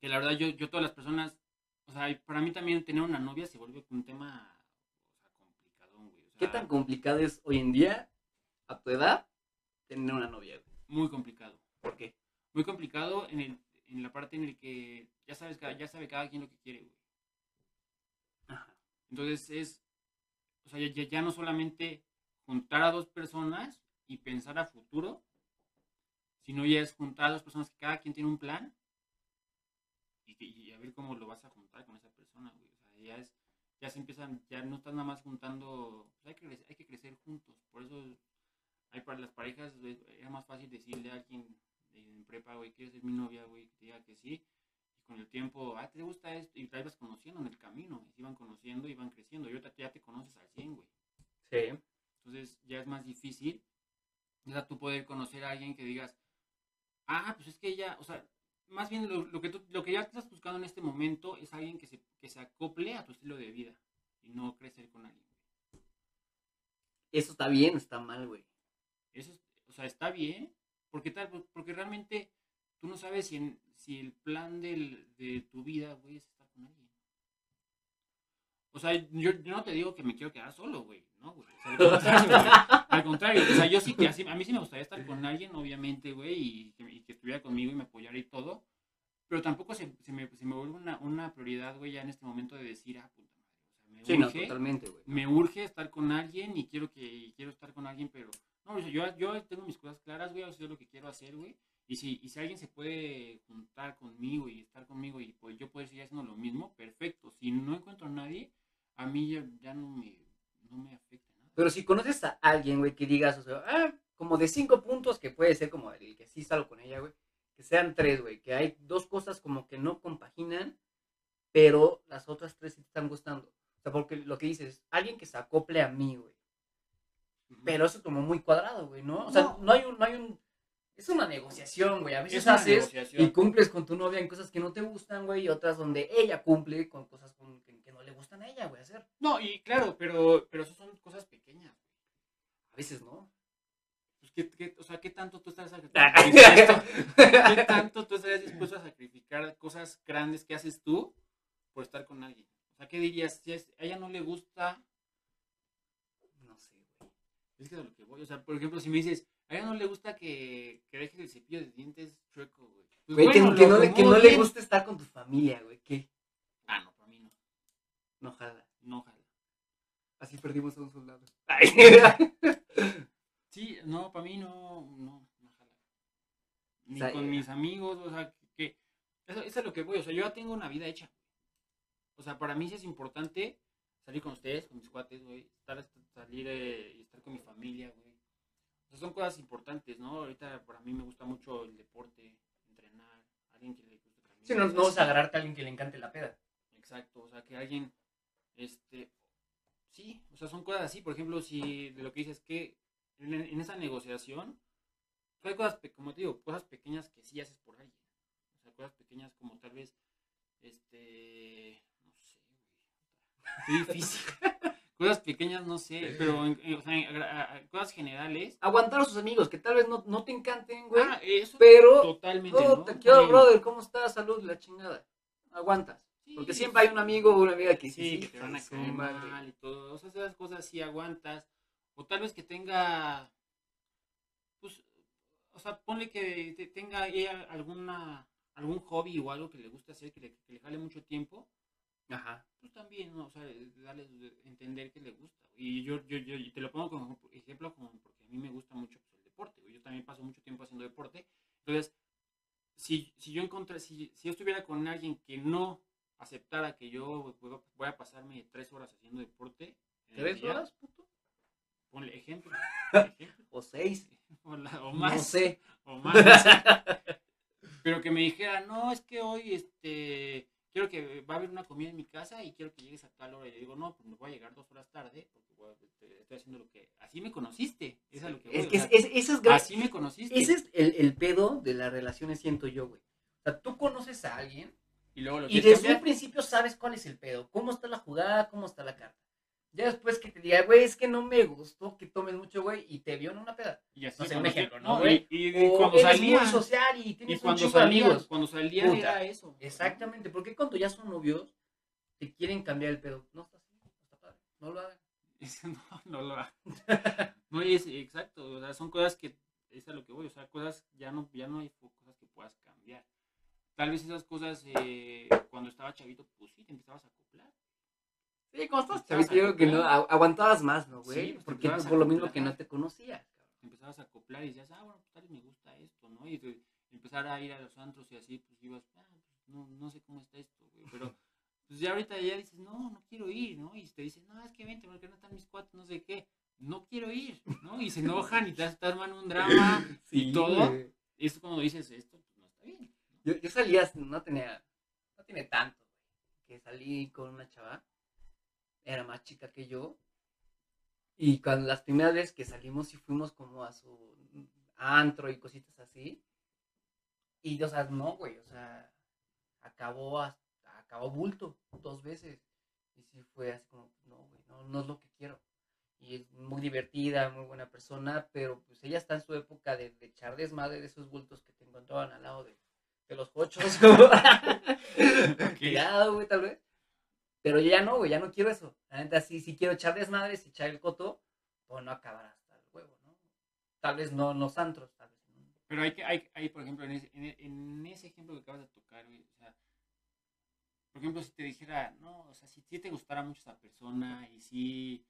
Que la verdad, yo, yo, todas las personas. O sea, para mí también tener una novia se vuelve un tema. O sea, complicadón, güey. O sea, ¿Qué tan complicado es hoy en día, a tu edad, tener una novia, güey? Muy complicado. ¿Por qué? Muy complicado en, el, en la parte en la que ya sabes, cada- ya sabe cada quien lo que quiere, güey. Ajá. Entonces es, o sea, ya, ya no solamente juntar a dos personas y pensar a futuro, sino ya es juntar a dos personas que cada quien tiene un plan y, y a ver cómo lo vas a juntar con esa persona, güey. O sea, ya es, ya se empiezan, ya no estás nada más juntando, pues hay que, crecer- hay que crecer juntos. Por eso hay para las parejas, era más fácil decirle a alguien en prepa, güey, ¿quieres ser mi novia, güey? Que te diga que sí. Y con el tiempo, ah, ¿te gusta esto? Y te ibas conociendo en el camino. Y se iban conociendo y van creciendo. Y ahorita ya te conoces al 100, güey. Sí. Entonces ya es más difícil. Tú poder conocer a alguien que digas, ah, pues es que ella, o sea, más bien lo, lo que, tú, lo que ya estás buscando en este momento es alguien que se, que se acople a tu estilo de vida y no crecer con alguien. Eso está bien o está mal, güey. Eso, es- o sea, está bien, porque tal, porque realmente tú no sabes si, en- si el plan del, de tu vida, güey, es estar con alguien. O sea, yo, yo no te digo que me quiero quedar solo, güey, no, güey. O sea, al contrario, güey. Al contrario, o sea, yo sí que así, a mí sí me gustaría estar con alguien, obviamente, güey, y, que- y que estuviera conmigo y me apoyara y todo. Pero tampoco se, se me, se me vuelve una, una prioridad, güey, ya en este momento de decir, ah, puta madre. O sea, me Sí, no, urge, totalmente, güey. me urge estar con alguien y quiero que y quiero estar con alguien, pero no, o sea, yo, yo tengo mis cosas claras, güey, o sea, lo que quiero hacer, güey. Y si, y si alguien se puede juntar conmigo y estar conmigo y pues yo poder seguir haciendo lo mismo, perfecto. Si no encuentro a nadie, a mí ya, ya no, me, no me afecta nada. Pero si conoces a alguien, güey, que digas, o sea, ah, como de cinco puntos, que puede ser como el que sí salgo con ella, güey, que sean tres, güey, que hay dos cosas como que no compaginan, pero las otras tres sí te están gustando. O sea, porque lo que dices, alguien que se acople a mí, güey. Pero eso como muy cuadrado, güey, ¿no? O sea, No. no, hay un, no hay un, es una negociación, güey. A veces haces y cumples con tu novia en cosas que no te gustan, güey, y otras donde ella cumple con cosas con- que, que no le gustan a ella, güey, hacer. No, y claro, pero, pero eso son cosas pequeñas. güey. A veces no. Pues, ¿qué, qué- o sea, ¿qué tanto tú estás Ah. dispuesto, ¿Qué tanto tú estarías dispuesto a sacrificar cosas grandes que haces tú por estar con alguien? O sea, ¿qué dirías? Si es- a ella no le gusta No sé, güey. Es que es a lo que voy. O sea, por ejemplo, si me dices, a ella no le gusta que, que dejes el cepillo de dientes chueco, güey. Pues Güey, que- bueno, que, lo no le, que no le gusta estar con tu familia, güey. ¿Qué? Ah, no, para mí no. No jala. No, jala. Así perdimos a un soldado. Sí, no, para mí no, no, no jala. Ni O sea, con eh, mis amigos, o sea, que... Eso, eso es lo que voy, o sea, yo ya tengo una vida hecha. O sea, para mí sí es importante salir con ustedes, con mis cuates, güey. Estar, salir eh, y estar con mi familia, güey. O sea, son cosas importantes, ¿no? Ahorita para mí me gusta mucho el deporte, entrenar, alguien que le guste también. Sí, no, no vas a agarrarte a alguien que le encante la peda. Exacto, o sea, que alguien, este, sí, o sea, son cosas así, por ejemplo, si de lo que dices que en, en esa negociación, hay cosas, como te digo, cosas pequeñas que sí haces por alguien, o sea, cosas pequeñas como tal vez, este, no sé, güey, qué difícil, cosas pequeñas, no sé, pero, en- en- o sea, en- a- a- cosas generales, Aguantar a sus amigos, que tal vez no, no te encanten, güey. ah, eso pero, totalmente, oh, ¿no? te quiero, brother, ¿cómo estás? Salud, la chingada. Aguantas. Sí, Porque siempre hay un amigo o una amiga que sí, sí, que te van a caer mal y todo. O sea, esas cosas sí aguantas. O tal vez que tenga, pues, o sea, ponle que te- tenga ella alguna, algún hobby o algo que le guste hacer, que le, que le jale mucho tiempo, Ajá. Pues también, ¿no? O sea, darle entender que le gusta. Y yo, yo, yo, y te lo pongo como ejemplo, como porque a mí me gusta mucho pues, el deporte. güey. Yo también paso mucho tiempo haciendo deporte. Entonces, si, si yo encontré, si, si yo estuviera con alguien que no aceptara que yo voy a- pasarme tres horas haciendo deporte, ¿Tres día, horas, puto? Ponle ejemplo. ejemplo, O seis. o, la- o más. No sé. O más. no sé. Pero que me dijera, no, es que hoy este quiero que va a haber una comida en mi casa y quiero que llegues a tal hora. Y yo digo, no, pues me voy a llegar dos horas tarde porque voy a- te- estoy haciendo lo que. Así me conociste. Es a lo que voy, Es que es, es- eso es gra- así me conociste. Ese es el, el pedo de las relaciones, siento yo, güey. O sea, tú conoces a alguien y luego lo y desde un cambiar. principio sabes cuál es el pedo, cómo está la jugada, cómo está la carta. Ya después que te diga, güey, es que no me gustó que tomes mucho, güey, y te vio en una peda. Y así no sé, un ejemplo, ¿no, güey? Y, cuando salía. social y Y tienes un cuando chingo de salía, amigos. cuando salía Puta. era eso. Exactamente, porque cuando ya son novios, te quieren cambiar el pedo. No está así, no está padre, no lo hagan. No, no lo hago. No, y es exacto, o sea, son cosas que es a lo que voy, o sea, cosas ya no ya no hay cosas que puedas cambiar. Tal vez esas cosas eh, cuando estaba chavito, pues sí, te empezabas a acoplar. Sí, ¿cómo estás? Estabas yo creo que no, aguantabas más, ¿no, güey? Sí, pues, porque empezabas a por lo mismo que no te conocías. empezabas a acoplar y decías, ah, bueno, pues tal vez me gusta esto, ¿no? Y te- empezar a ir a los antros y así, pues ibas, ah, pues no, no sé cómo está esto, güey, pero pues ya ahorita ya dices, no, no quiero ir, ¿no? Y te dicen, no, es que vente, porque no están mis cuates, no sé qué, no quiero ir, ¿no? Y se enojan y te te arman un drama, y todo. güey. y es cuando dices, esto pues no está bien. Yo, yo salía, no tenía, no tiene tanto, güey, que salí con una chava, era más chica que yo, y cuando las primeras veces que salimos y fuimos como a su antro y cositas así, y o sea, no, güey, o sea, acabó, hasta- acabó bulto dos veces, y sí fue así como, no, güey, no, no es lo que quiero. Y es muy divertida, muy buena persona, pero pues ella está en su época de, de echar desmadre de esos bultos que te encontraban al lado de, de los cochos. Cuidado, güey, tal vez. Pero yo ya no, güey, ya no quiero eso. La neta, sí, sí quiero echar desmadres y echar el coto, o no acabar hasta el huevo, ¿no? Tal vez no en los tal vez. ¿no? Pero hay que, hay, hay por ejemplo, en ese, en, ese ejemplo que acabas de tocar, güey, o sea, por ejemplo, si te dijera, no, o sea, si, si te gustara mucho esa persona y si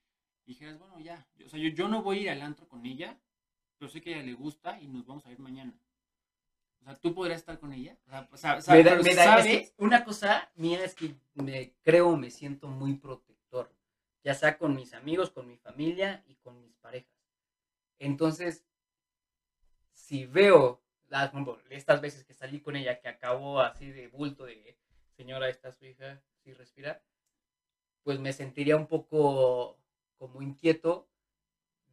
dijeras, bueno, ya, o sea, yo, yo no voy a ir al antro con ella, pero sé que a ella le gusta y nos vamos a ir mañana. O sea, ¿tú podrías estar con ella? O sea, o sea, Me da- pero me da- ¿sabes? es que una cosa mía es que me creo, me siento muy protector, ya sea con mis amigos, con mi familia y con mis parejas. Entonces, si veo, las, estas veces que salí con ella, que acabó así de bulto de señora, esta es su hija, si respira, pues me sentiría un poco como inquieto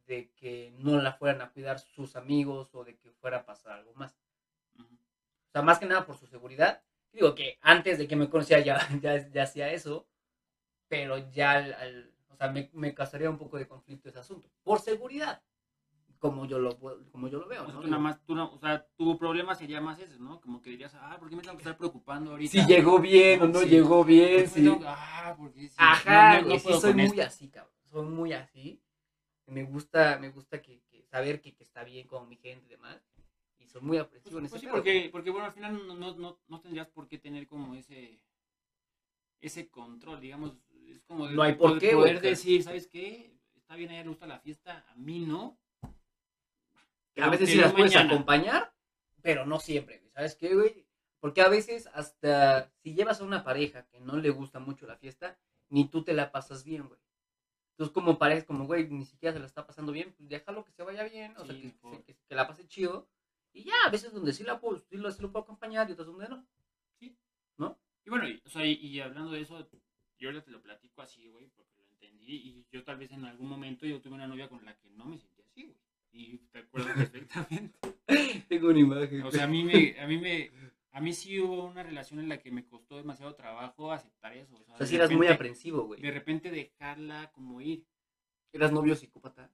de que no la fueran a cuidar sus amigos o de que fuera a pasar algo más. O sea, más que nada por su seguridad. Digo que antes de que me conociera ya, ya, ya hacía eso, pero ya al, al- o sea, me, me causaría un poco de conflicto ese asunto. Por seguridad, como yo lo, como yo lo veo, O sea, ¿no? tú nada más, tú no- o sea, tu problema sería más ese, ¿no? Como que dirías, ah, ¿por qué me tengo que estar preocupando ahorita? Si llegó bien o no Sí. llegó ¿Por bien, sí. tengo Ah, porque sí, Ajá, no- sí, soy muy esto. así, cabrón. Soy muy así. Me gusta, me gusta que, que saber que, que está bien con mi gente y demás. Y soy muy aprensivo en Pues, pues sí, porque, porque bueno, al final no, no, no, no tendrías por qué tener como ese ese control, digamos, es como de No hay por qué, poder güey. decir, ¿sabes qué? Está bien, a ella le gusta la fiesta, a mí no. Que a veces sí las puedes mañana. acompañar, pero no siempre. ¿Sabes qué, güey? Porque a veces hasta si llevas a una pareja que no le gusta mucho la fiesta, ni tú te la pasas bien, güey. Entonces como pareja, como, güey, ni siquiera se la está pasando bien, pues déjalo que se vaya bien, o sea, que- que la pase chido. Y ya, a veces donde sí, la puedo, sí, lo, sí lo puedo acompañar y otras donde no. Y bueno, y, o sea, y, y hablando de eso, yo ahorita te lo platico así, güey, porque lo entendí. Y yo tal vez en algún momento yo tuve una novia con la que no me sentía así, güey. Y te acuerdo perfectamente. Tengo una imagen. O sea, a mí me, a mí me, a mí sí hubo una relación en la que me costó demasiado trabajo aceptar eso. O sea, O sea, sí eras muy aprensivo, güey. De repente dejarla como ir. Eras novio psicópata.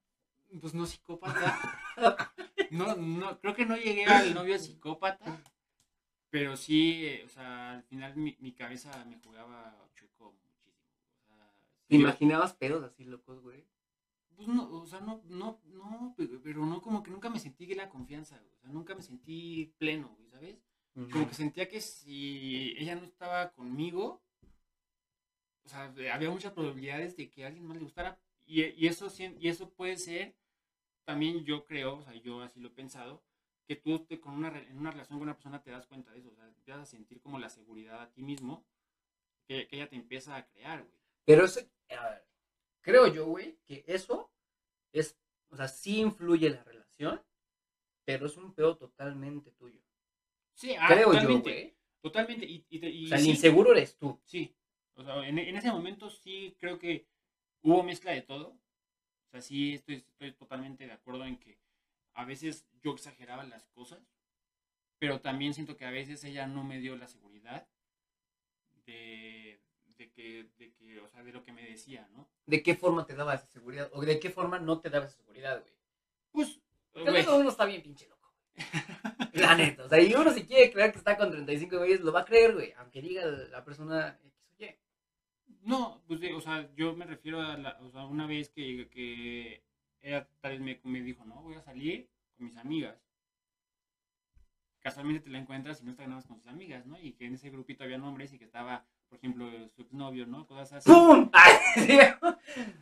Pues no psicópata. No, no, creo que no llegué al novio psicópata. Pero sí, eh, o sea, al final mi, mi cabeza me jugaba chueco muchísimo. O sea, ¿Te imaginabas pedos así locos, güey? Pues no, o sea, no, no, no, pero, pero no, como que nunca me sentí la confianza, güey. O sea, nunca me sentí pleno, güey, ¿sabes? Como que sentía que si ella no estaba conmigo, o sea, había muchas probabilidades de que a alguien más le gustara. Y, y eso, y eso puede ser, también yo creo, o sea, yo así lo he pensado, que tú te- con una, en una relación con una persona te das cuenta de eso, o sea, empiezas a sentir como la seguridad a ti mismo que, que ella te empieza a crear, güey. Pero eso, a ver, creo yo, güey, que eso es, o sea, sí influye la relación, pero es un pedo totalmente tuyo. Sí, ah, creo yo, totalmente, güey. totalmente. Y, y te- y O sea, el sí, inseguro eres tú. Sí, o sea, en, en ese momento sí creo que hubo mezcla de todo. O sea, sí estoy, estoy totalmente de acuerdo en que a veces yo exageraba las cosas, pero también siento que a veces ella no me dio la seguridad de, de que, de que, o sea, de lo que me decía, ¿no? ¿De qué forma te daba esa seguridad? ¿O de qué forma no te daba esa seguridad, güey? Pues, güey, luego uno está bien pinche loco. La neta. O sea, y uno si quiere creer que está con 35 güeyes, lo va a creer, güey. Aunque diga la persona. No, pues, o sea, yo me refiero a la, o sea, una vez que, que ella tal vez me, me dijo, no, voy a salir con mis amigas. Casualmente te la encuentras y no está nada más con sus amigas, ¿no? Y que en ese grupito había nombres y que estaba, por ejemplo, su exnovio, ¿no? Cosas así. ¡Pum!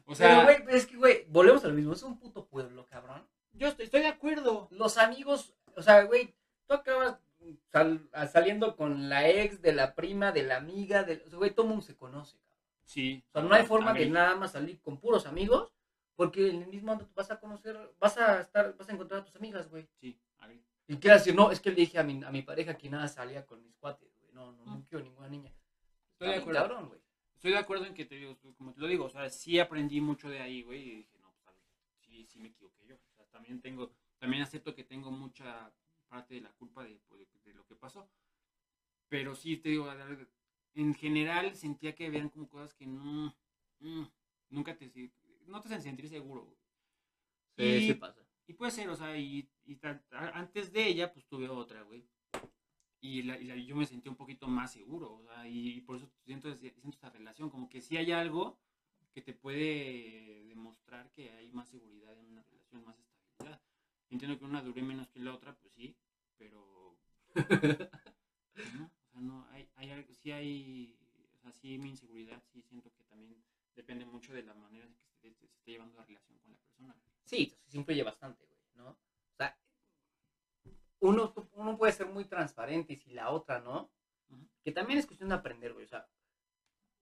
O sea, pero, güey, pero es que, güey, volvemos a lo mismo. Es un puto pueblo, cabrón. yo estoy, estoy de acuerdo. los amigos, o sea, güey, tú acabas sal- saliendo con la ex de la prima, de la amiga, de, o sea, güey, todo mundo se conoce. Sí. O sea, no hay forma de nada más salir con puros amigos, porque en el mismo ámbito vas a conocer, vas a estar, vas a encontrar a tus amigas, güey. Sí, a ver. Y quieras decir, no, es que le dije a mi, a mi pareja que nada salía con mis cuates, güey. No, no, no Mm. quiero ninguna niña. Estoy de acuerdo. cabrón, güey. Estoy de acuerdo en que te digo, como te lo digo, o sea, sí aprendí mucho de ahí, güey, y dije, no, pues, sí, sí me equivoqué yo. O sea, también tengo, también acepto que tengo mucha parte de la culpa de, pues, de- de lo que pasó. Pero sí, te digo, a ver, en general sentía que habían como cosas que no, mm, nunca te, no te hacen sentir seguro. Sí, Y- sí pasa. Y puede ser, o sea, y, antes de ella, pues tuve otra, güey. Y, la- y la- yo me sentí un poquito más seguro, o sea, y, por eso siento, siento esta relación, como que si hay algo que te puede demostrar que hay más seguridad en una relación, más estabilidad. Entiendo que una dure menos que la otra, pues sí, pero... no, sea, no, hay, hay algo, sí hay, o sea, sí mi inseguridad, sí siento que también depende mucho de la manera en que se, se esté llevando la relación con la persona. Sí, sí influye bastante, güey, ¿no? O sea, uno, uno puede ser muy transparente y si la otra no, que también es cuestión de aprender, güey. O sea,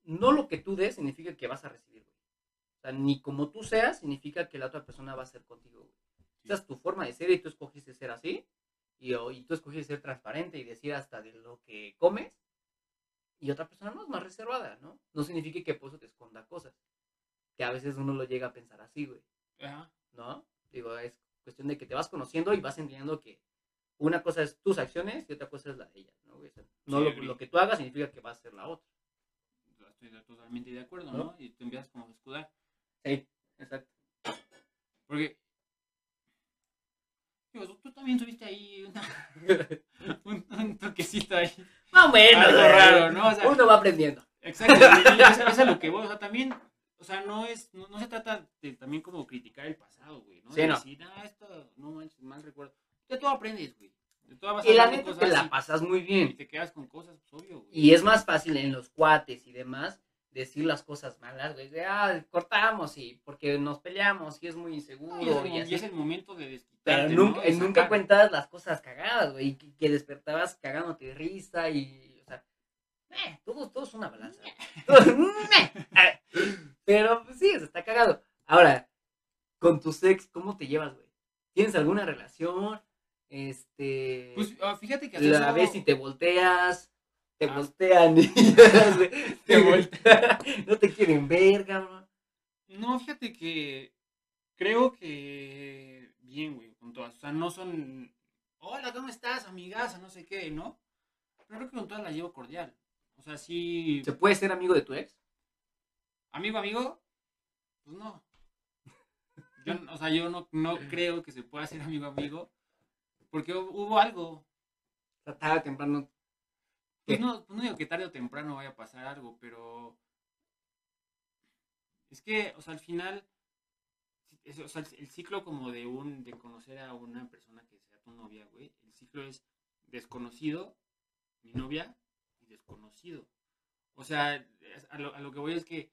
no lo que tú des significa que vas a recibir, güey. O sea, ni como tú seas significa que la otra persona va a ser contigo, güey. Esa es tu forma de ser y tú escogiste ser así. Y, y tú escogiste ser transparente y decir hasta de lo que comes. Y otra persona no es más reservada, ¿no? No significa que por eso te esconda cosas. Que a veces uno lo llega a pensar así, güey. Ajá. ¿no? Digo, es cuestión de que te vas conociendo y vas entendiendo que una cosa es tus acciones y otra cosa es la de ella, ¿no? güey? O sea, no Sí, lo, que tú hagas significa que va a ser la otra. Estoy totalmente de acuerdo, ¿No? ¿no? Y te empiezas como a escudar. Sí, exacto. Porque. Digo, tú, también tuviste ahí una- un, un toquecito ahí. Más o menos. Algo raro, ¿no? O sea, Uno va aprendiendo. Exacto, y eso, es a lo que voy. O sea, también. O sea, no es. No, no se trata de también como criticar el pasado, güey, ¿no? Sí, De no. Decir, ah, esto, no manches, mal recuerdo. De todo aprendes, güey. De todo vas Y la neta te cosas la y- pasas muy y bien. te quedas con cosas, pues obvio, güey. Y es más fácil en los cuates y demás decir las cosas malas, güey. De, ah, cortamos y porque nos peleamos y es muy inseguro. No, y es, y y así. es el momento de desquitarte, Pero ¿no? nunca, y nunca cuentas las cosas cagadas, güey, que, que despertabas cagándote de risa y, o sea, eh, todo, todo es una balanza. Ah, Pero, pues, sí, o sea, está cagado. Ahora, con tu sex, ¿cómo te llevas, güey? ¿Tienes alguna relación? Este, Pues ah, fíjate que hasta la ves y te volteas, te Ah. voltean y Te voltean. no te quieren ver, cabrón. No, fíjate que creo que bien, güey, con todas. O sea, no son, hola, ¿cómo estás, amigas? No sé qué, ¿no? Pero creo que con todas la llevo cordial. O sea, sí, ¿Se puede ser amigo de tu ex? amigo, amigo, pues no. Yo, o sea, yo no, no creo que se pueda ser amigo, amigo, porque hu- hubo algo. O sea, tarde o temprano. Pues no, no digo que tarde o temprano vaya a pasar algo, pero es que, o sea, al final, es- o sea, el ciclo como de un, de conocer a una persona que sea tu novia, güey, el ciclo es desconocido, mi novia, y desconocido. O sea, a lo, a lo que voy es que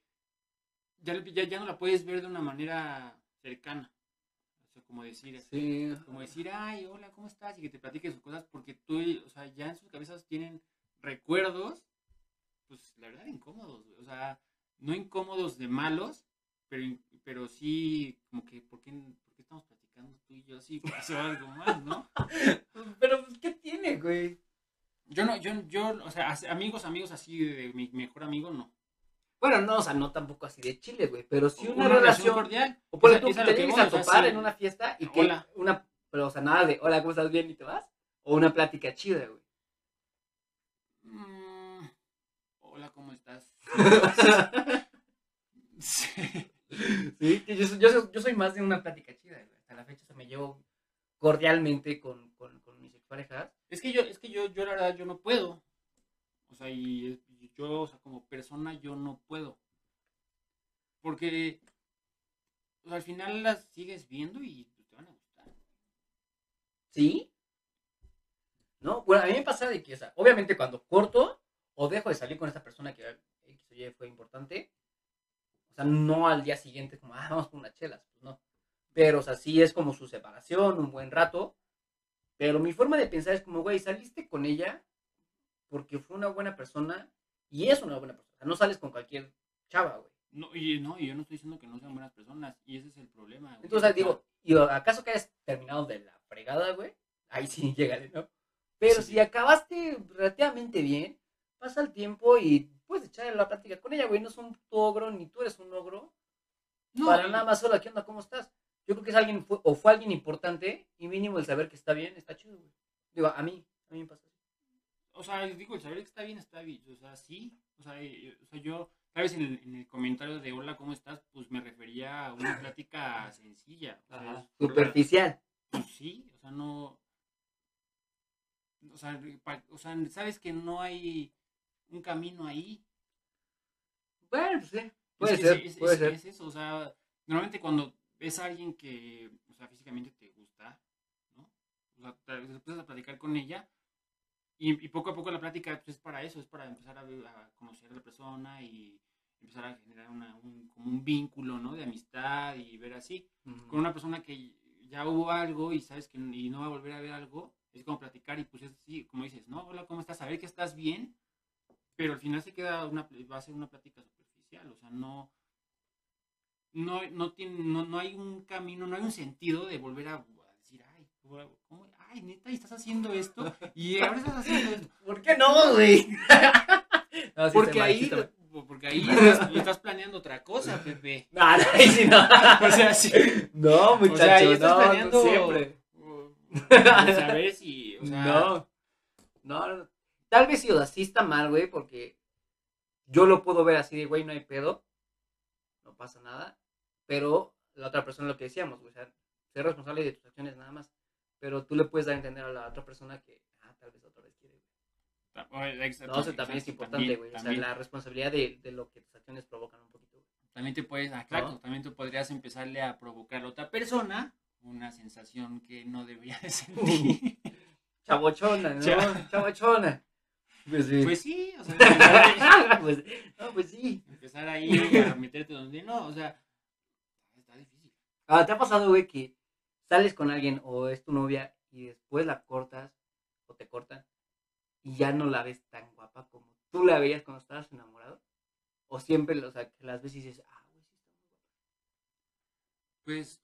ya, ya, ya no la puedes ver de una manera cercana. O sea, como decir, Sí. como decir, ay, hola, ¿cómo estás? Y que te platiquen sus cosas, porque tú, o sea, ya en sus cabezas tienen recuerdos, pues la verdad incómodos, güey. o sea, no incómodos de malos, pero, pero sí, como que, ¿por qué, por qué estamos platicando tú y yo así? Pasó algo más, ¿no? Pero, pues, ¿qué tiene, güey? Yo no, yo, yo, o sea, amigos, amigos así de mi mejor amigo, no. Bueno, no, o sea, no tampoco así de chile, güey, pero sí una, Una relación. cordial. o por es te voy, a o sea, topar sí. en una fiesta y que Hola. una, pero o sea, nada de, hola, ¿cómo estás bien y te vas? O una plática chida, güey. Mm, hola, ¿cómo estás? Sí. sí, yo, soy- yo, soy- yo soy más de una plática chida, güey. Hasta la fecha, o sea, me llevo cordialmente con, con, con mis exparejas. Es que yo, es que yo, yo la verdad, yo no puedo. O sea, y yo, o sea, como persona, yo no puedo. Porque o sea, al final las sigues viendo y te van a gustar. ¿Sí? No, bueno, a mí me pasa de que, o sea, obviamente cuando corto o dejo de salir con esta persona que Fue importante, o sea, no al día siguiente como, ah, vamos por unas chelas, pues no. Pero, o sea, sí es como su separación, un buen rato, Pero mi forma de pensar es como, güey, saliste con ella porque fue una buena persona y es una buena persona. No sales con cualquier chava, güey. No, y no, y yo no estoy diciendo que no sean buenas personas, y ese es el problema. güey. Entonces, digo, ¿y acaso que hayas terminado de la fregada, güey? Ahí sí, llégale, ¿no? Pero Sí. si acabaste relativamente bien, pasa el tiempo y puedes echarle la plática con ella, güey. No es un ogro, ni tú eres un ogro. No, para nada más solo, ¿qué onda? ¿Cómo estás? Yo creo que es alguien, fue- o fue alguien importante, y mínimo el saber que está bien, está chido, güey. Digo, a mí, a mí me pasa. O sea, digo, el saber que está bien, está bien. O sea, sí. O sea, eh, o sea yo, tal vez en el, en el comentario de hola, ¿cómo estás? Pues me refería a una plática sencilla. O sea, es- Superficial. Pues sí, o sea, no. O sea, pa- o sea, sabes que no hay un camino ahí. Bueno, pues sí. Puede Es- ser, es- puede es- ser. es eso, o sea, normalmente cuando ves a alguien que, o sea, físicamente te gusta, ¿no? O sea, te empiezas a platicar con ella y, y poco a poco la plática pues, es para eso, es para empezar a, ver- a conocer a la persona y empezar a generar una, un, como un vínculo, ¿no? De amistad y ver así. Con una persona que ya hubo algo y sabes que y no va a volver a ver algo, es como platicar y pues es así, como dices, ¿no? Hola, ¿cómo estás? Saber que estás bien, pero al final se queda una, va a ser una plática superficial, o sea, no, no, no, tiene, no, no hay un camino, no hay un sentido de volver a, a decir, ay, ¿cómo? ay, neta, y estás haciendo esto, y ahora estás haciendo esto, ¿Por qué no, güey? No, sí porque ahí, porque ahí estás, estás planeando otra cosa, Pepe. No, no, sí no. O sea, sí. No, O sea, ahí estás no, no planeando uh, uh, saber si, o sea, no. no, no. Tal vez sea, sí está mal, güey, porque yo lo puedo ver así de, güey, no hay pedo, no pasa nada, pero la otra persona lo que decíamos, güey, o sea, ser responsable de tus acciones nada más, pero tú le puedes dar a entender a la otra persona que, ah, tal vez otra vez quiere, exacto, No, eso también es importante, güey, o sea, la responsabilidad de, de lo que tus acciones provocan un poquito, güey. también te puedes, ah, claro, ¿No? también tú podrías empezarle a provocar a otra persona una sensación que no debería de sentir. Chabochona, ¿no? Cha- Chabochona. Pues sí. pues sí, o sea, Pues, no, pues sí. empezar ahí a meterte donde no, o sea, está difícil. Ah, ¿te ha pasado, güey, que sales con alguien o es tu novia y después la cortas o te cortan y ya no la ves tan guapa como tú la veías cuando estabas enamorado? O siempre, o sea, que las ves y dices, ah, güey, sí está muy guapa. Pues,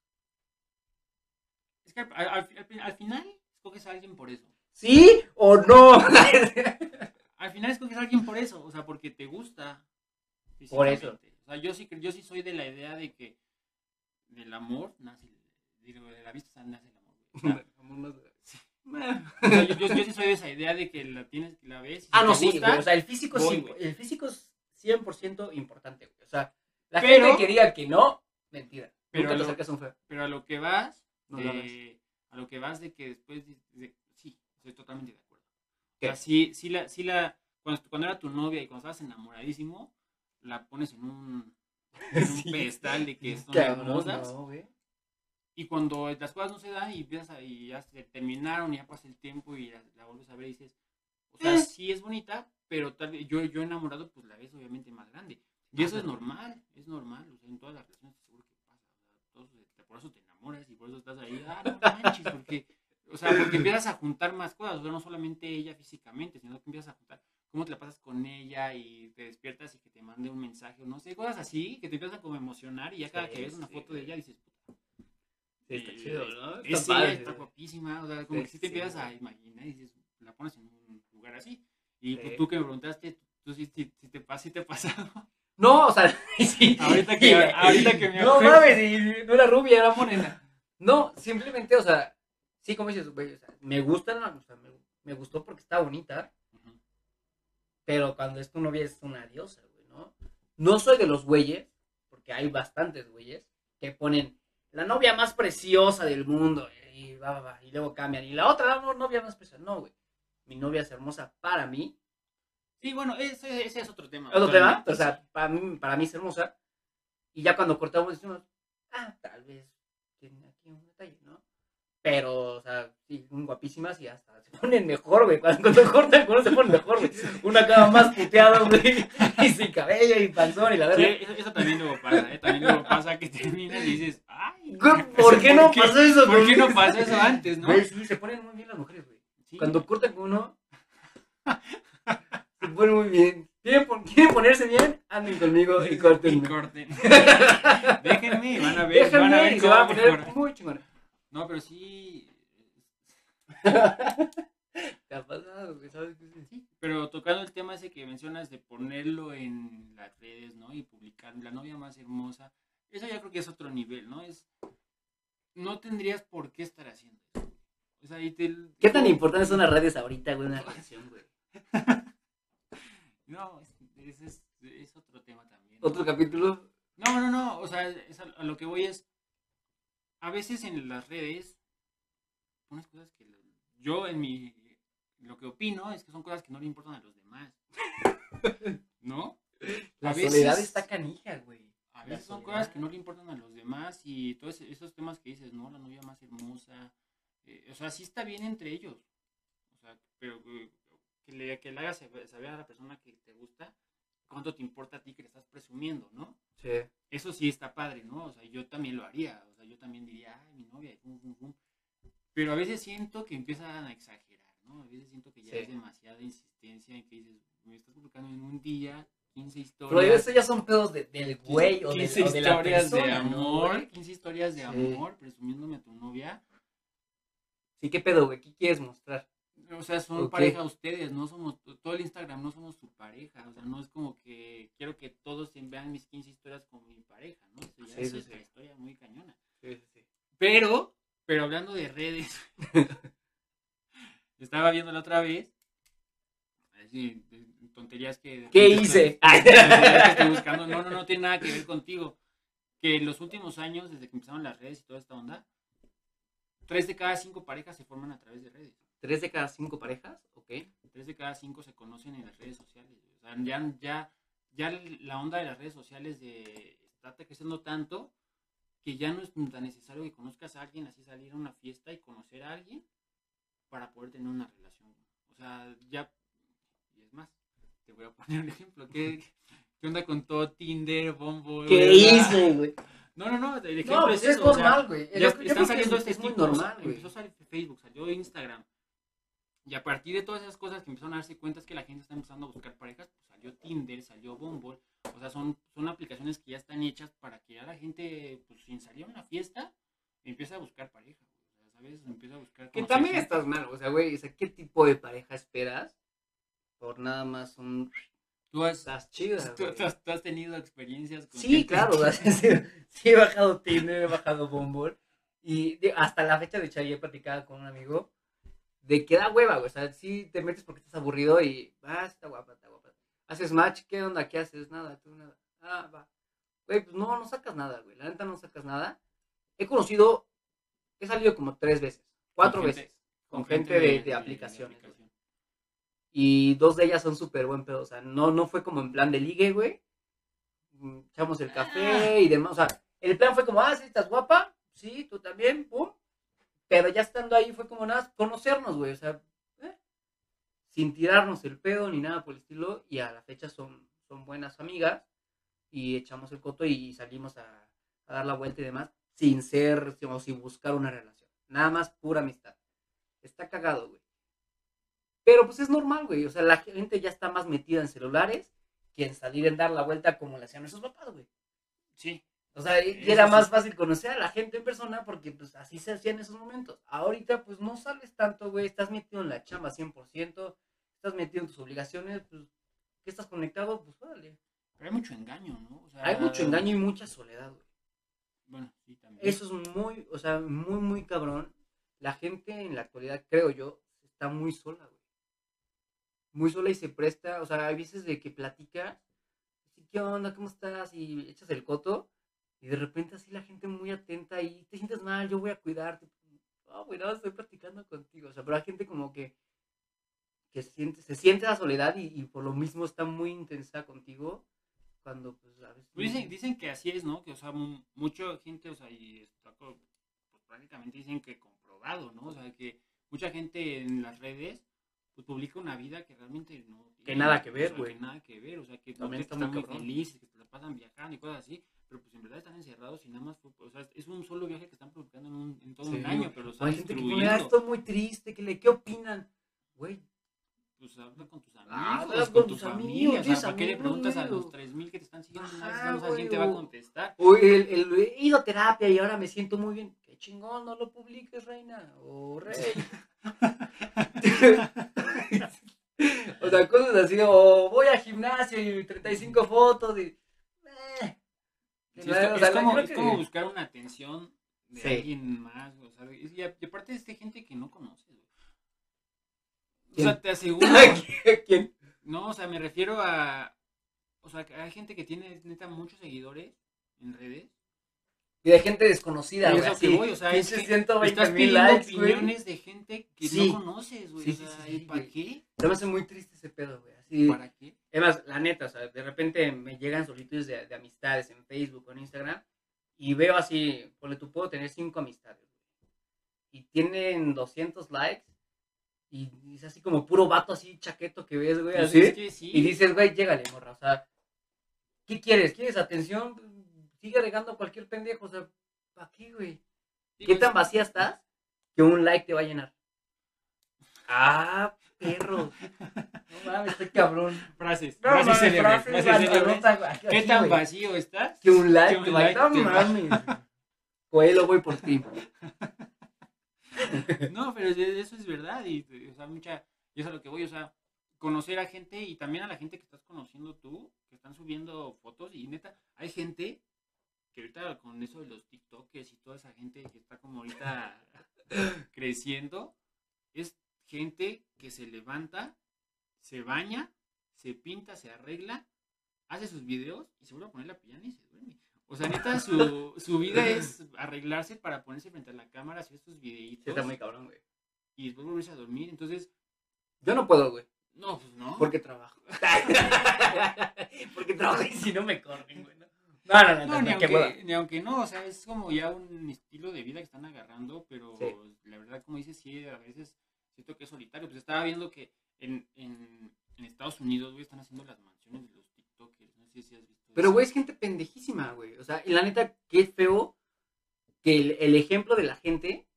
es que al, al- al- al final escoges a alguien por eso. ¿Sí o no? Al final escoges a alguien por eso, o sea, porque te gusta. Por eso. O sea, yo sí, yo sí soy de la idea de que del amor nace, digo, de la vista nace el amor. güey. O sea, o sea, yo, yo- yo sí soy de esa idea de que la tienes, la ves. y si ah, no, te sí, gusta, güey, o sea, el físico, voy, sí, güey. el físico es 100% importante, güey. O sea, la Pero- gente que diga que no, mentira. Pero lo- a un feo. pero a lo que vas, No lo de- a lo que vas de que después, de- de- sí, estoy totalmente O ¿Qué? sea, sí, sí la, sí la, cuando, cuando era tu novia y cuando estabas enamoradísimo, la pones en un, en un Sí. pedestal de que son hermosas. no. Y cuando las cosas no se dan y, a- y ya se terminaron y ya pasa el tiempo y la, la vuelves a ver y dices, o sea, Eh. sí es bonita, pero tal vez yo, yo enamorado, pues la ves obviamente más grande. Y eso es normal, es normal, o sea, en todas las relaciones seguro que pasa. O sea, por eso te enamoras y por eso estás ahí, ah, no manches, porque, o sea, porque empiezas a juntar más cosas, o sea, no solamente ella físicamente, sino que empiezas a juntar cómo te la pasas con ella y te despiertas y que te mande un mensaje, o no sé, cosas así, que te empiezan como a emocionar y ya cada Sí, que ves una sí, foto de ella dices, puta, Sí, está chido, ¿no? es Está padre, está guapísima, o sea, como que sí te empiezas a imaginar y dices, la pones en un lugar así. Y pues tú que me preguntaste, tú sí te, pas- sí te ha pasado. No, o sea, sí. Ahorita que- ahorita que me No acuerdo. mames, y no era rubia, era morena. No, simplemente, o sea, sí, como dices, güey, o sea, me gusta, o sea, me, me gustó porque está bonita, pero cuando es tu novia es una diosa, güey, ¿no? No soy de los güeyes, porque hay bastantes güeyes, que ponen la novia más preciosa del mundo, y va, va, va, y luego cambian, y la otra no, novia más preciosa, no, güey. Mi novia es hermosa para mí, Sí, bueno, ese, ese es otro tema. otro tema, o sea, para mí, para mí es hermosa. Y ya cuando cortamos decimos, ah, tal vez tiene aquí un detalle. Pero, o sea, sí, guapísimas y hasta se ponen mejor, güey. Cuando, cuando cortan con uno se ponen mejor, güey. Una acaba más puteada, güey. Y sin cabello y panzón y la Sí, verdad. eso, eso también luego pasa, ¿eh? También luego pasa que terminas y dices, ay, Güey, ¿Por qué no pasó eso, ¿Por qué güey? no pasó eso antes, no? Güey, sí, se ponen muy bien las mujeres Sí. Cuando cortan con uno, se pone muy bien. ¿Quieren, pon- quieren ponerse bien? Anden conmigo y Y corten. corten. Déjenme, van a ver, van a Déjenme ver y se van a poner muy chingón. No, pero sí. ¿Te ha pasado? ¿Sabes qué? Sí. Sí, pero tocando el tema ese que mencionas de ponerlo en las redes, ¿no? Y publicar la novia más hermosa, eso ya creo que es otro nivel, ¿no? Es no tendrías por qué estar haciendo eso. O sea, te- ¿Qué tan importantes son las redes ahorita, güey, una relación, güey? No, es, es, es- es otro tema también. Otro capítulo. No, no, no, o sea, es a, a lo que voy es, a veces en las redes pones cosas que lo- yo en mi, lo que opino es que son cosas que no le importan a los demás. ¿No? La A veces- soledad está canija, güey. A veces son cosas que no le importan a los demás y todos esos temas que dices, ¿no? La novia más hermosa. eh, o sea, sí está bien entre ellos. O sea, pero eh, que le, que le hagas saber a la persona que te gusta cuánto te importa a ti que le estás presumiendo, ¿no? Sí. Eso sí está padre, ¿no? O sea, yo también lo haría. O sea, yo también diría, ay, mi novia, y pum, pum, pum. Pero a veces siento que empiezan a exagerar, ¿no? A veces siento que ya Sí. es demasiada insistencia en que dices, me estás publicando en un día 15 Pero historias. eso ya son pedos de- del güey o de, 15 o de la historias de persona, ¿no, amor, güey? 15 historias de Sí. amor presumiéndome a tu novia. Sí, ¿qué pedo, güey? ¿Qué quieres mostrar? O sea, son pareja ustedes, no somos, todo el Instagram no somos su pareja. O sea, no es como que quiero que todos vean mis 15 historias con mi pareja, ¿no? Eso ya Sí, es sí, otra sí. historia muy cañona. Pero, pero hablando de redes, estaba viendo la otra vez. Así, tonterías que. ¿Qué hice? estoy- tonterías que estoy buscando. No, no, no tiene nada que ver contigo. Que en los últimos años, desde que empezaron las redes y toda esta onda, tres de cada cinco parejas se forman a través de redes. ¿Tres de cada cinco parejas? Ok. Tres de cada cinco se conocen en las redes sociales. O sea, ya, ya, ya la onda de las redes sociales de está creciendo tanto que ya no es tan necesario que conozcas a alguien, así salir a una fiesta y conocer a alguien para poder tener una relación. O sea, ya, y es más, te voy a poner un ejemplo. ¿Qué, qué onda con todo Tinder, Bumble? ¿Qué hice, güey? No, no, no, el ejemplo No, pues es es eso. o sea, normal, güey. están saliendo es- este es muy tipo, normal, güey. Empezó a salir Facebook, salió Instagram. Y a partir de todas esas cosas que empezaron a darse cuenta es que la gente está empezando a buscar parejas, pues salió Tinder, salió Bumble. O sea, son, son aplicaciones que ya están hechas para que ya la gente, pues sin salir a una fiesta, empiece a buscar pareja. O sea, ¿sabes? Empieza a buscar Que también estás mal, o sea, güey, o sea, ¿qué tipo de pareja esperas? Por nada más un... Tú has, Estás chida, tú- güey. tú has- tú has tenido experiencias con Sí, claro, o sea, sí, sí he bajado Tinder, he bajado Bumble. Y de- hasta la fecha, de hecho, ayer platicaba con un amigo de que da hueva, güey. O sea, sí te metes porque estás aburrido y, ah, está guapa, está guapa. Haces match, ¿qué onda? ¿Qué haces? Nada, tú nada. Ah, va. Güey, pues no, no sacas nada, güey. La neta no sacas nada. He conocido, he salido como tres veces, cuatro Con gente- veces, con gente de, de de aplicaciones. aplicación. Y dos de ellas son súper buen pedo. O sea, no, no fue como en plan de ligue, güey. Mm, Echamos el café y demás. O sea, el plan fue como, ah, sí, estás guapa. Sí, tú también, pum. Pero ya estando ahí fue como nada, conocernos, güey. O sea, eh, sin tirarnos el pedo ni nada por el estilo. Y a la fecha son, son buenas amigas. Y echamos el coto y salimos a, a dar la vuelta y demás. Sin ser, o sin buscar una relación. Nada más pura amistad. Está cagado, güey. Pero pues es normal, güey. O sea, la gente ya está más metida en celulares que en salir en dar la vuelta como le hacían nuestros papás, güey. Sí, O sea, y era más fácil conocer a la gente en persona porque pues así se hacía en esos momentos. Ahorita pues no sales tanto, güey. Estás metido en la chamba 100%. Estás metido en tus obligaciones, pues que estás conectado, pues órale. pero hay mucho engaño, ¿no? O sea, Hay mucho engaño y mucha soledad, güey. Bueno, sí, también. Eso es muy, o sea, muy, muy cabrón. La gente en la actualidad, creo yo, está muy sola, güey. Muy sola y se presta, o sea, hay veces de que platicas, así, ¿qué onda? ¿Cómo estás? Y echas el coto, y de repente así la gente muy atenta y te sientes mal, yo voy a cuidarte. No, güey, no, estoy platicando contigo. O sea, pero hay gente como que, que siente, se siente la soledad y, y por lo mismo está muy intensa contigo, cuando pues a veces... Pues dicen, dicen que así es, ¿no? Que, o sea, mu- mucha gente, o sea, y está pues, prácticamente dicen que comprobado, ¿no? O sea, que mucha gente en las redes, pues publica una vida que realmente no tiene. nada que o ver, sea, güey. Que nada que ver, o sea, que está que muy están muy felices, que se la pasan viajando y cosas así, pero pues en verdad están encerrados y nada más, fue- o sea, es un solo viaje que están publicando en, un- en todo Sí, un año, güey. pero lo O están hay gente que pone. "Ah, esto es muy triste, que le, ¿qué opinan? habla con tus amigos, Ah, habla con, con tu tus familia. amigos, O sea, tienes ¿para qué le preguntas a güey, los o- 3000 que te están siguiendo? en Ajá, güey, quién te va a contestar. O el, el, he ido a terapia y ahora me siento muy bien. Qué chingón, no lo publiques, reina. O rey. o sea, cosas así. O voy al gimnasio y 35 fotos y. eh. Sí, O es, sea, es como, es que- como buscar una atención de Sí. alguien más, o sea, y, y aparte es de gente que no conoces. O sea, te aseguro, ¿Quién? no, o sea, me refiero a, o sea, hay gente que tiene, neta, muchos seguidores en redes. Y de gente desconocida, güey. es lo que voy, o sea, es que 120 Estás pidiendo likes, opiniones de gente que Sí. no conoces, güey, o sea, sí, ¿y para qué? Se me hace muy triste ese pedo, güey. Así. ¿Para qué? Además, la neta, o sea, de repente me llegan solicitudes de, de amistades en Facebook o en Instagram y veo así, ponle tú, puedo tener cinco amistades, güey. Y tienen 200 likes y es así como puro vato así chaqueto que ves, güey, Pues así. es que sí. Y dices, güey, llégale, morra, o sea, ¿qué quieres? ¿Quieres atención? Sigue regando cualquier pendejo, o sea, ¿para qué, güey? ¿Qué es- tan vacía estás que un like te va a llenar? Ah, perro. No mames, estoy cabrón. Frases, No, frases célebres, frases célebres. ¿Qué tan vacío estás? Que un like, Que un like no mames. Coelho, voy por ti. No, pero eso es verdad. Y, o sea, mucha. Y es a lo que voy, o sea, conocer a gente y también a la gente que estás conociendo tú, que están subiendo fotos. Y neta, hay gente que ahorita con eso de los TikTokers y toda esa gente que está como ahorita creciendo, es gente que se levanta, se baña, se pinta, se arregla, hace sus videos y se vuelve a poner la pijama y se duerme. O sea, neta, su, su vida es arreglarse para ponerse frente a la cámara, hacer sus Sí, videitos está muy cabrón, güey. y después volverse a dormir. Entonces, Yo no puedo, güey. no, pues no. Porque trabajo. porque trabajo y si no me corren, güey. No, no, no, no, No, ni, aunque, ni aunque no, o sea, es como ya un estilo de vida que están agarrando, pero Sí. la verdad, como dices, sí, a veces siento que es solitario. Pues estaba viendo que en, en, en Estados Unidos, güey, están haciendo las mansiones de los TikTokers. No sé si has visto Pero, eso. güey, es gente pendejísima, güey. O sea, y la neta, qué feo que el, el ejemplo de la gente,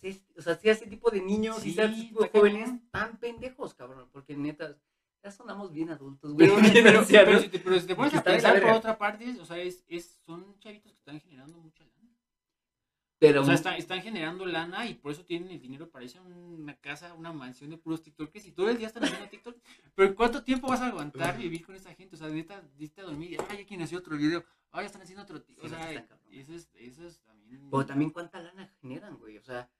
se- o sea, sea ese tipo de niños y Sí, sea ese tipo de jóvenes cabrón. tan pendejos, cabrón. Porque neta, ya sonamos bien adultos, güey. Pero, pero- si te, pero si te pones a pensar por otra parte, o sea, es, es, son chavitos que están generando mucha. Pero, O sea, están, están generando lana y por eso tienen el dinero para irse a una casa, una mansión de puros TikTokers y todo el día están haciendo TikTok. Pero ¿cuánto tiempo vas a aguantar vivir con esa gente? O sea, neta, diste a dormir ay, quieren hacer otro video. Ay, ya están haciendo otro. ti-". Sí, O sea, está eso es, eso es también. pero también cuánta lana generan, güey. O sea,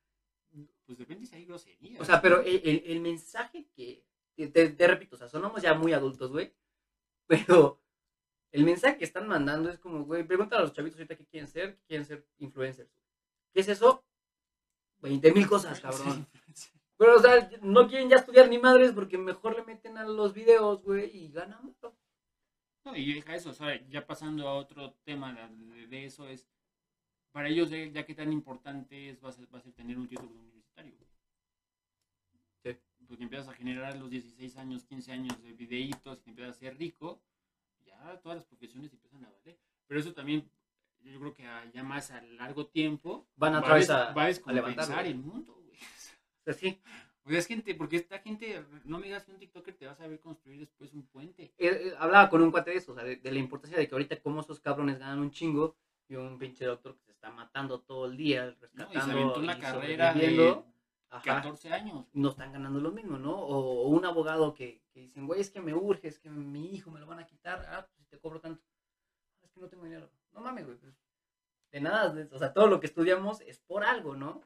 Pues depende si hay grosería. O sea, pero el, el- el mensaje que. Te, te- te repito, o sea, sonamos ya muy adultos, güey. Pero el mensaje que están mandando es como, güey, pregúntale a los chavitos ahorita qué quieren ser, qué quieren ser influencers. ¿Qué es eso? 20 mil cosas, cabrón. Pero, o sea, no quieren ya estudiar ni madres porque mejor le meten a los videos, güey, y ganan mucho. No, y deja eso, o sea, ya pasando a otro tema de, de eso es, para ellos ya, ya que tan importante es, va a ser, va a ser tener un título universitario. Sí. Porque empiezas a generar a los 16 años, 15 años de videitos y te empiezas a ser rico, ya todas las profesiones empiezan a valer. Pero eso también, yo creo que a- ya más a largo tiempo, Van va a, va a a descompensar el mundo, güey. O sea, sí. O sea, es gente, porque esta gente, no me digas que un TikToker te va a saber construir después un puente. Eh, eh, hablaba con un cuate de eso, o sea, de, de la importancia de que ahorita como esos cabrones ganan un chingo y un pinche doctor que se está matando todo el día, No, y se rescatando aventó una y carrera de sobreviviendo. Ajá. 14 años. no están ganando lo mismo, ¿no? O, o un abogado que, que dicen, güey, es que me urge, es que mi hijo me lo van a quitar, ah, pues si te cobro tanto. Es que no tengo dinero. No mames, güey. pues, de nada, o sea, todo lo que estudiamos es por algo, ¿no?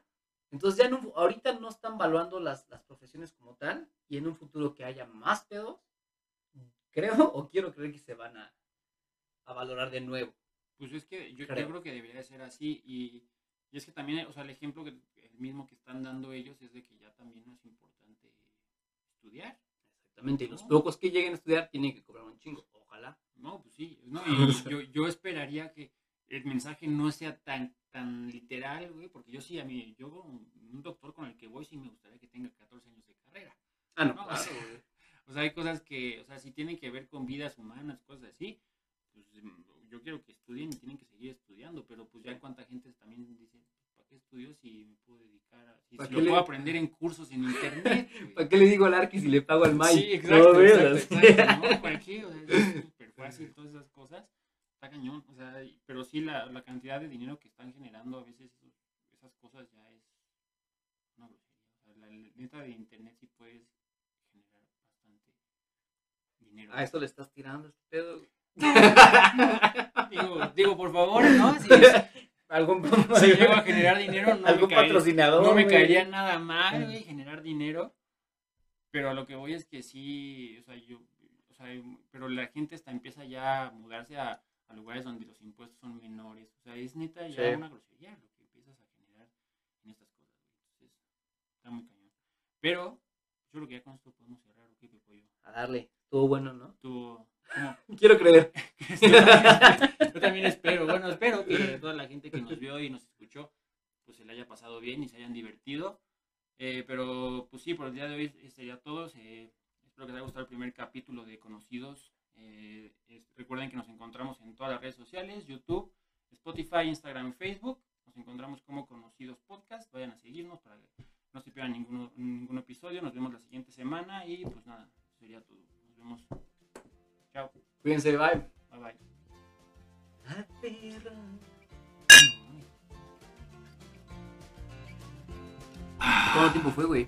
Entonces ya un- ahorita no están valuando las, las profesiones como tal y en un futuro que haya más pedos, creo o quiero creer que se van a, a valorar de nuevo. Pues es que yo, yo Creo. que debería ser así. Y, y es que también, o sea, el ejemplo que el mismo que están dando ellos es de que ya también no es importante estudiar. Exactamente. Y los No. pocos que lleguen a estudiar tienen que cobrar un chingo. Ojalá. No, pues sí. No, y yo, yo esperaría que el mensaje no sea tan tan literal, güey, porque yo sí, a mí, yo, un doctor con el que voy, sí me gustaría que tenga 14 años de carrera. Ah, no, No, claro, o sea, güey. O sea, hay cosas que, o sea, si tienen que ver con vidas humanas, cosas así, pues yo quiero que estudien y tienen que seguir estudiando, pero pues ya cuánta gente también dice, ¿para qué estudio si me puedo dedicar a, si ¿Para si lo le- puedo aprender en cursos en internet. ¿Para qué le digo al Arqui si le pago al Mike? Sí, exacto, No, exacto, exacto, ¿no? ¿Para qué? O sea, es súper fácil todas esas cosas. Está cañón, o sea, pero sí la, la cantidad de dinero que están generando a veces esas cosas ya es una la, neta de internet sí puedes generar bastante dinero. A esto le estás tirando este pedo. Digo, digo, por favor, ¿no? Si, Algún, si llego a generar dinero, no me, caería, patrocinador. no me güey. caería nada mal, güey, generar dinero. Pero a lo que voy es que sí, o sea, yo, o sea, pero la gente hasta empieza ya a mudarse a, a lugares donde los impuestos son menores. O sea, es neta ya Sí. una grosería lo que empiezas a generar en estas cosas. Entonces, está muy cañón. Pero, yo creo que ya con esto podemos cerrar, ¿o qué, Pepoyo? A darle. Estuvo bueno, ¿no? ¿cómo? Quiero creer. Yo también espero, bueno, espero que toda la gente que nos vio y nos escuchó, pues se le haya pasado bien y se hayan divertido. Eh, pero, pues sí, por el día de hoy sería todo. Eh, espero que les haya gustado el primer capítulo de Conocidos. Eh, recuerden que nos encontramos en todas las redes sociales, YouTube, Spotify, Instagram Facebook. Nos encontramos como Conocidos Podcast. Vayan a seguirnos para que no se pierdan ninguno, ningún episodio. Nos vemos la siguiente semana y pues nada, sería todo. Nos vemos. Chao. Cuídense, bye. Bye bye. La perra. ¿Cuánto tiempo fue, güey?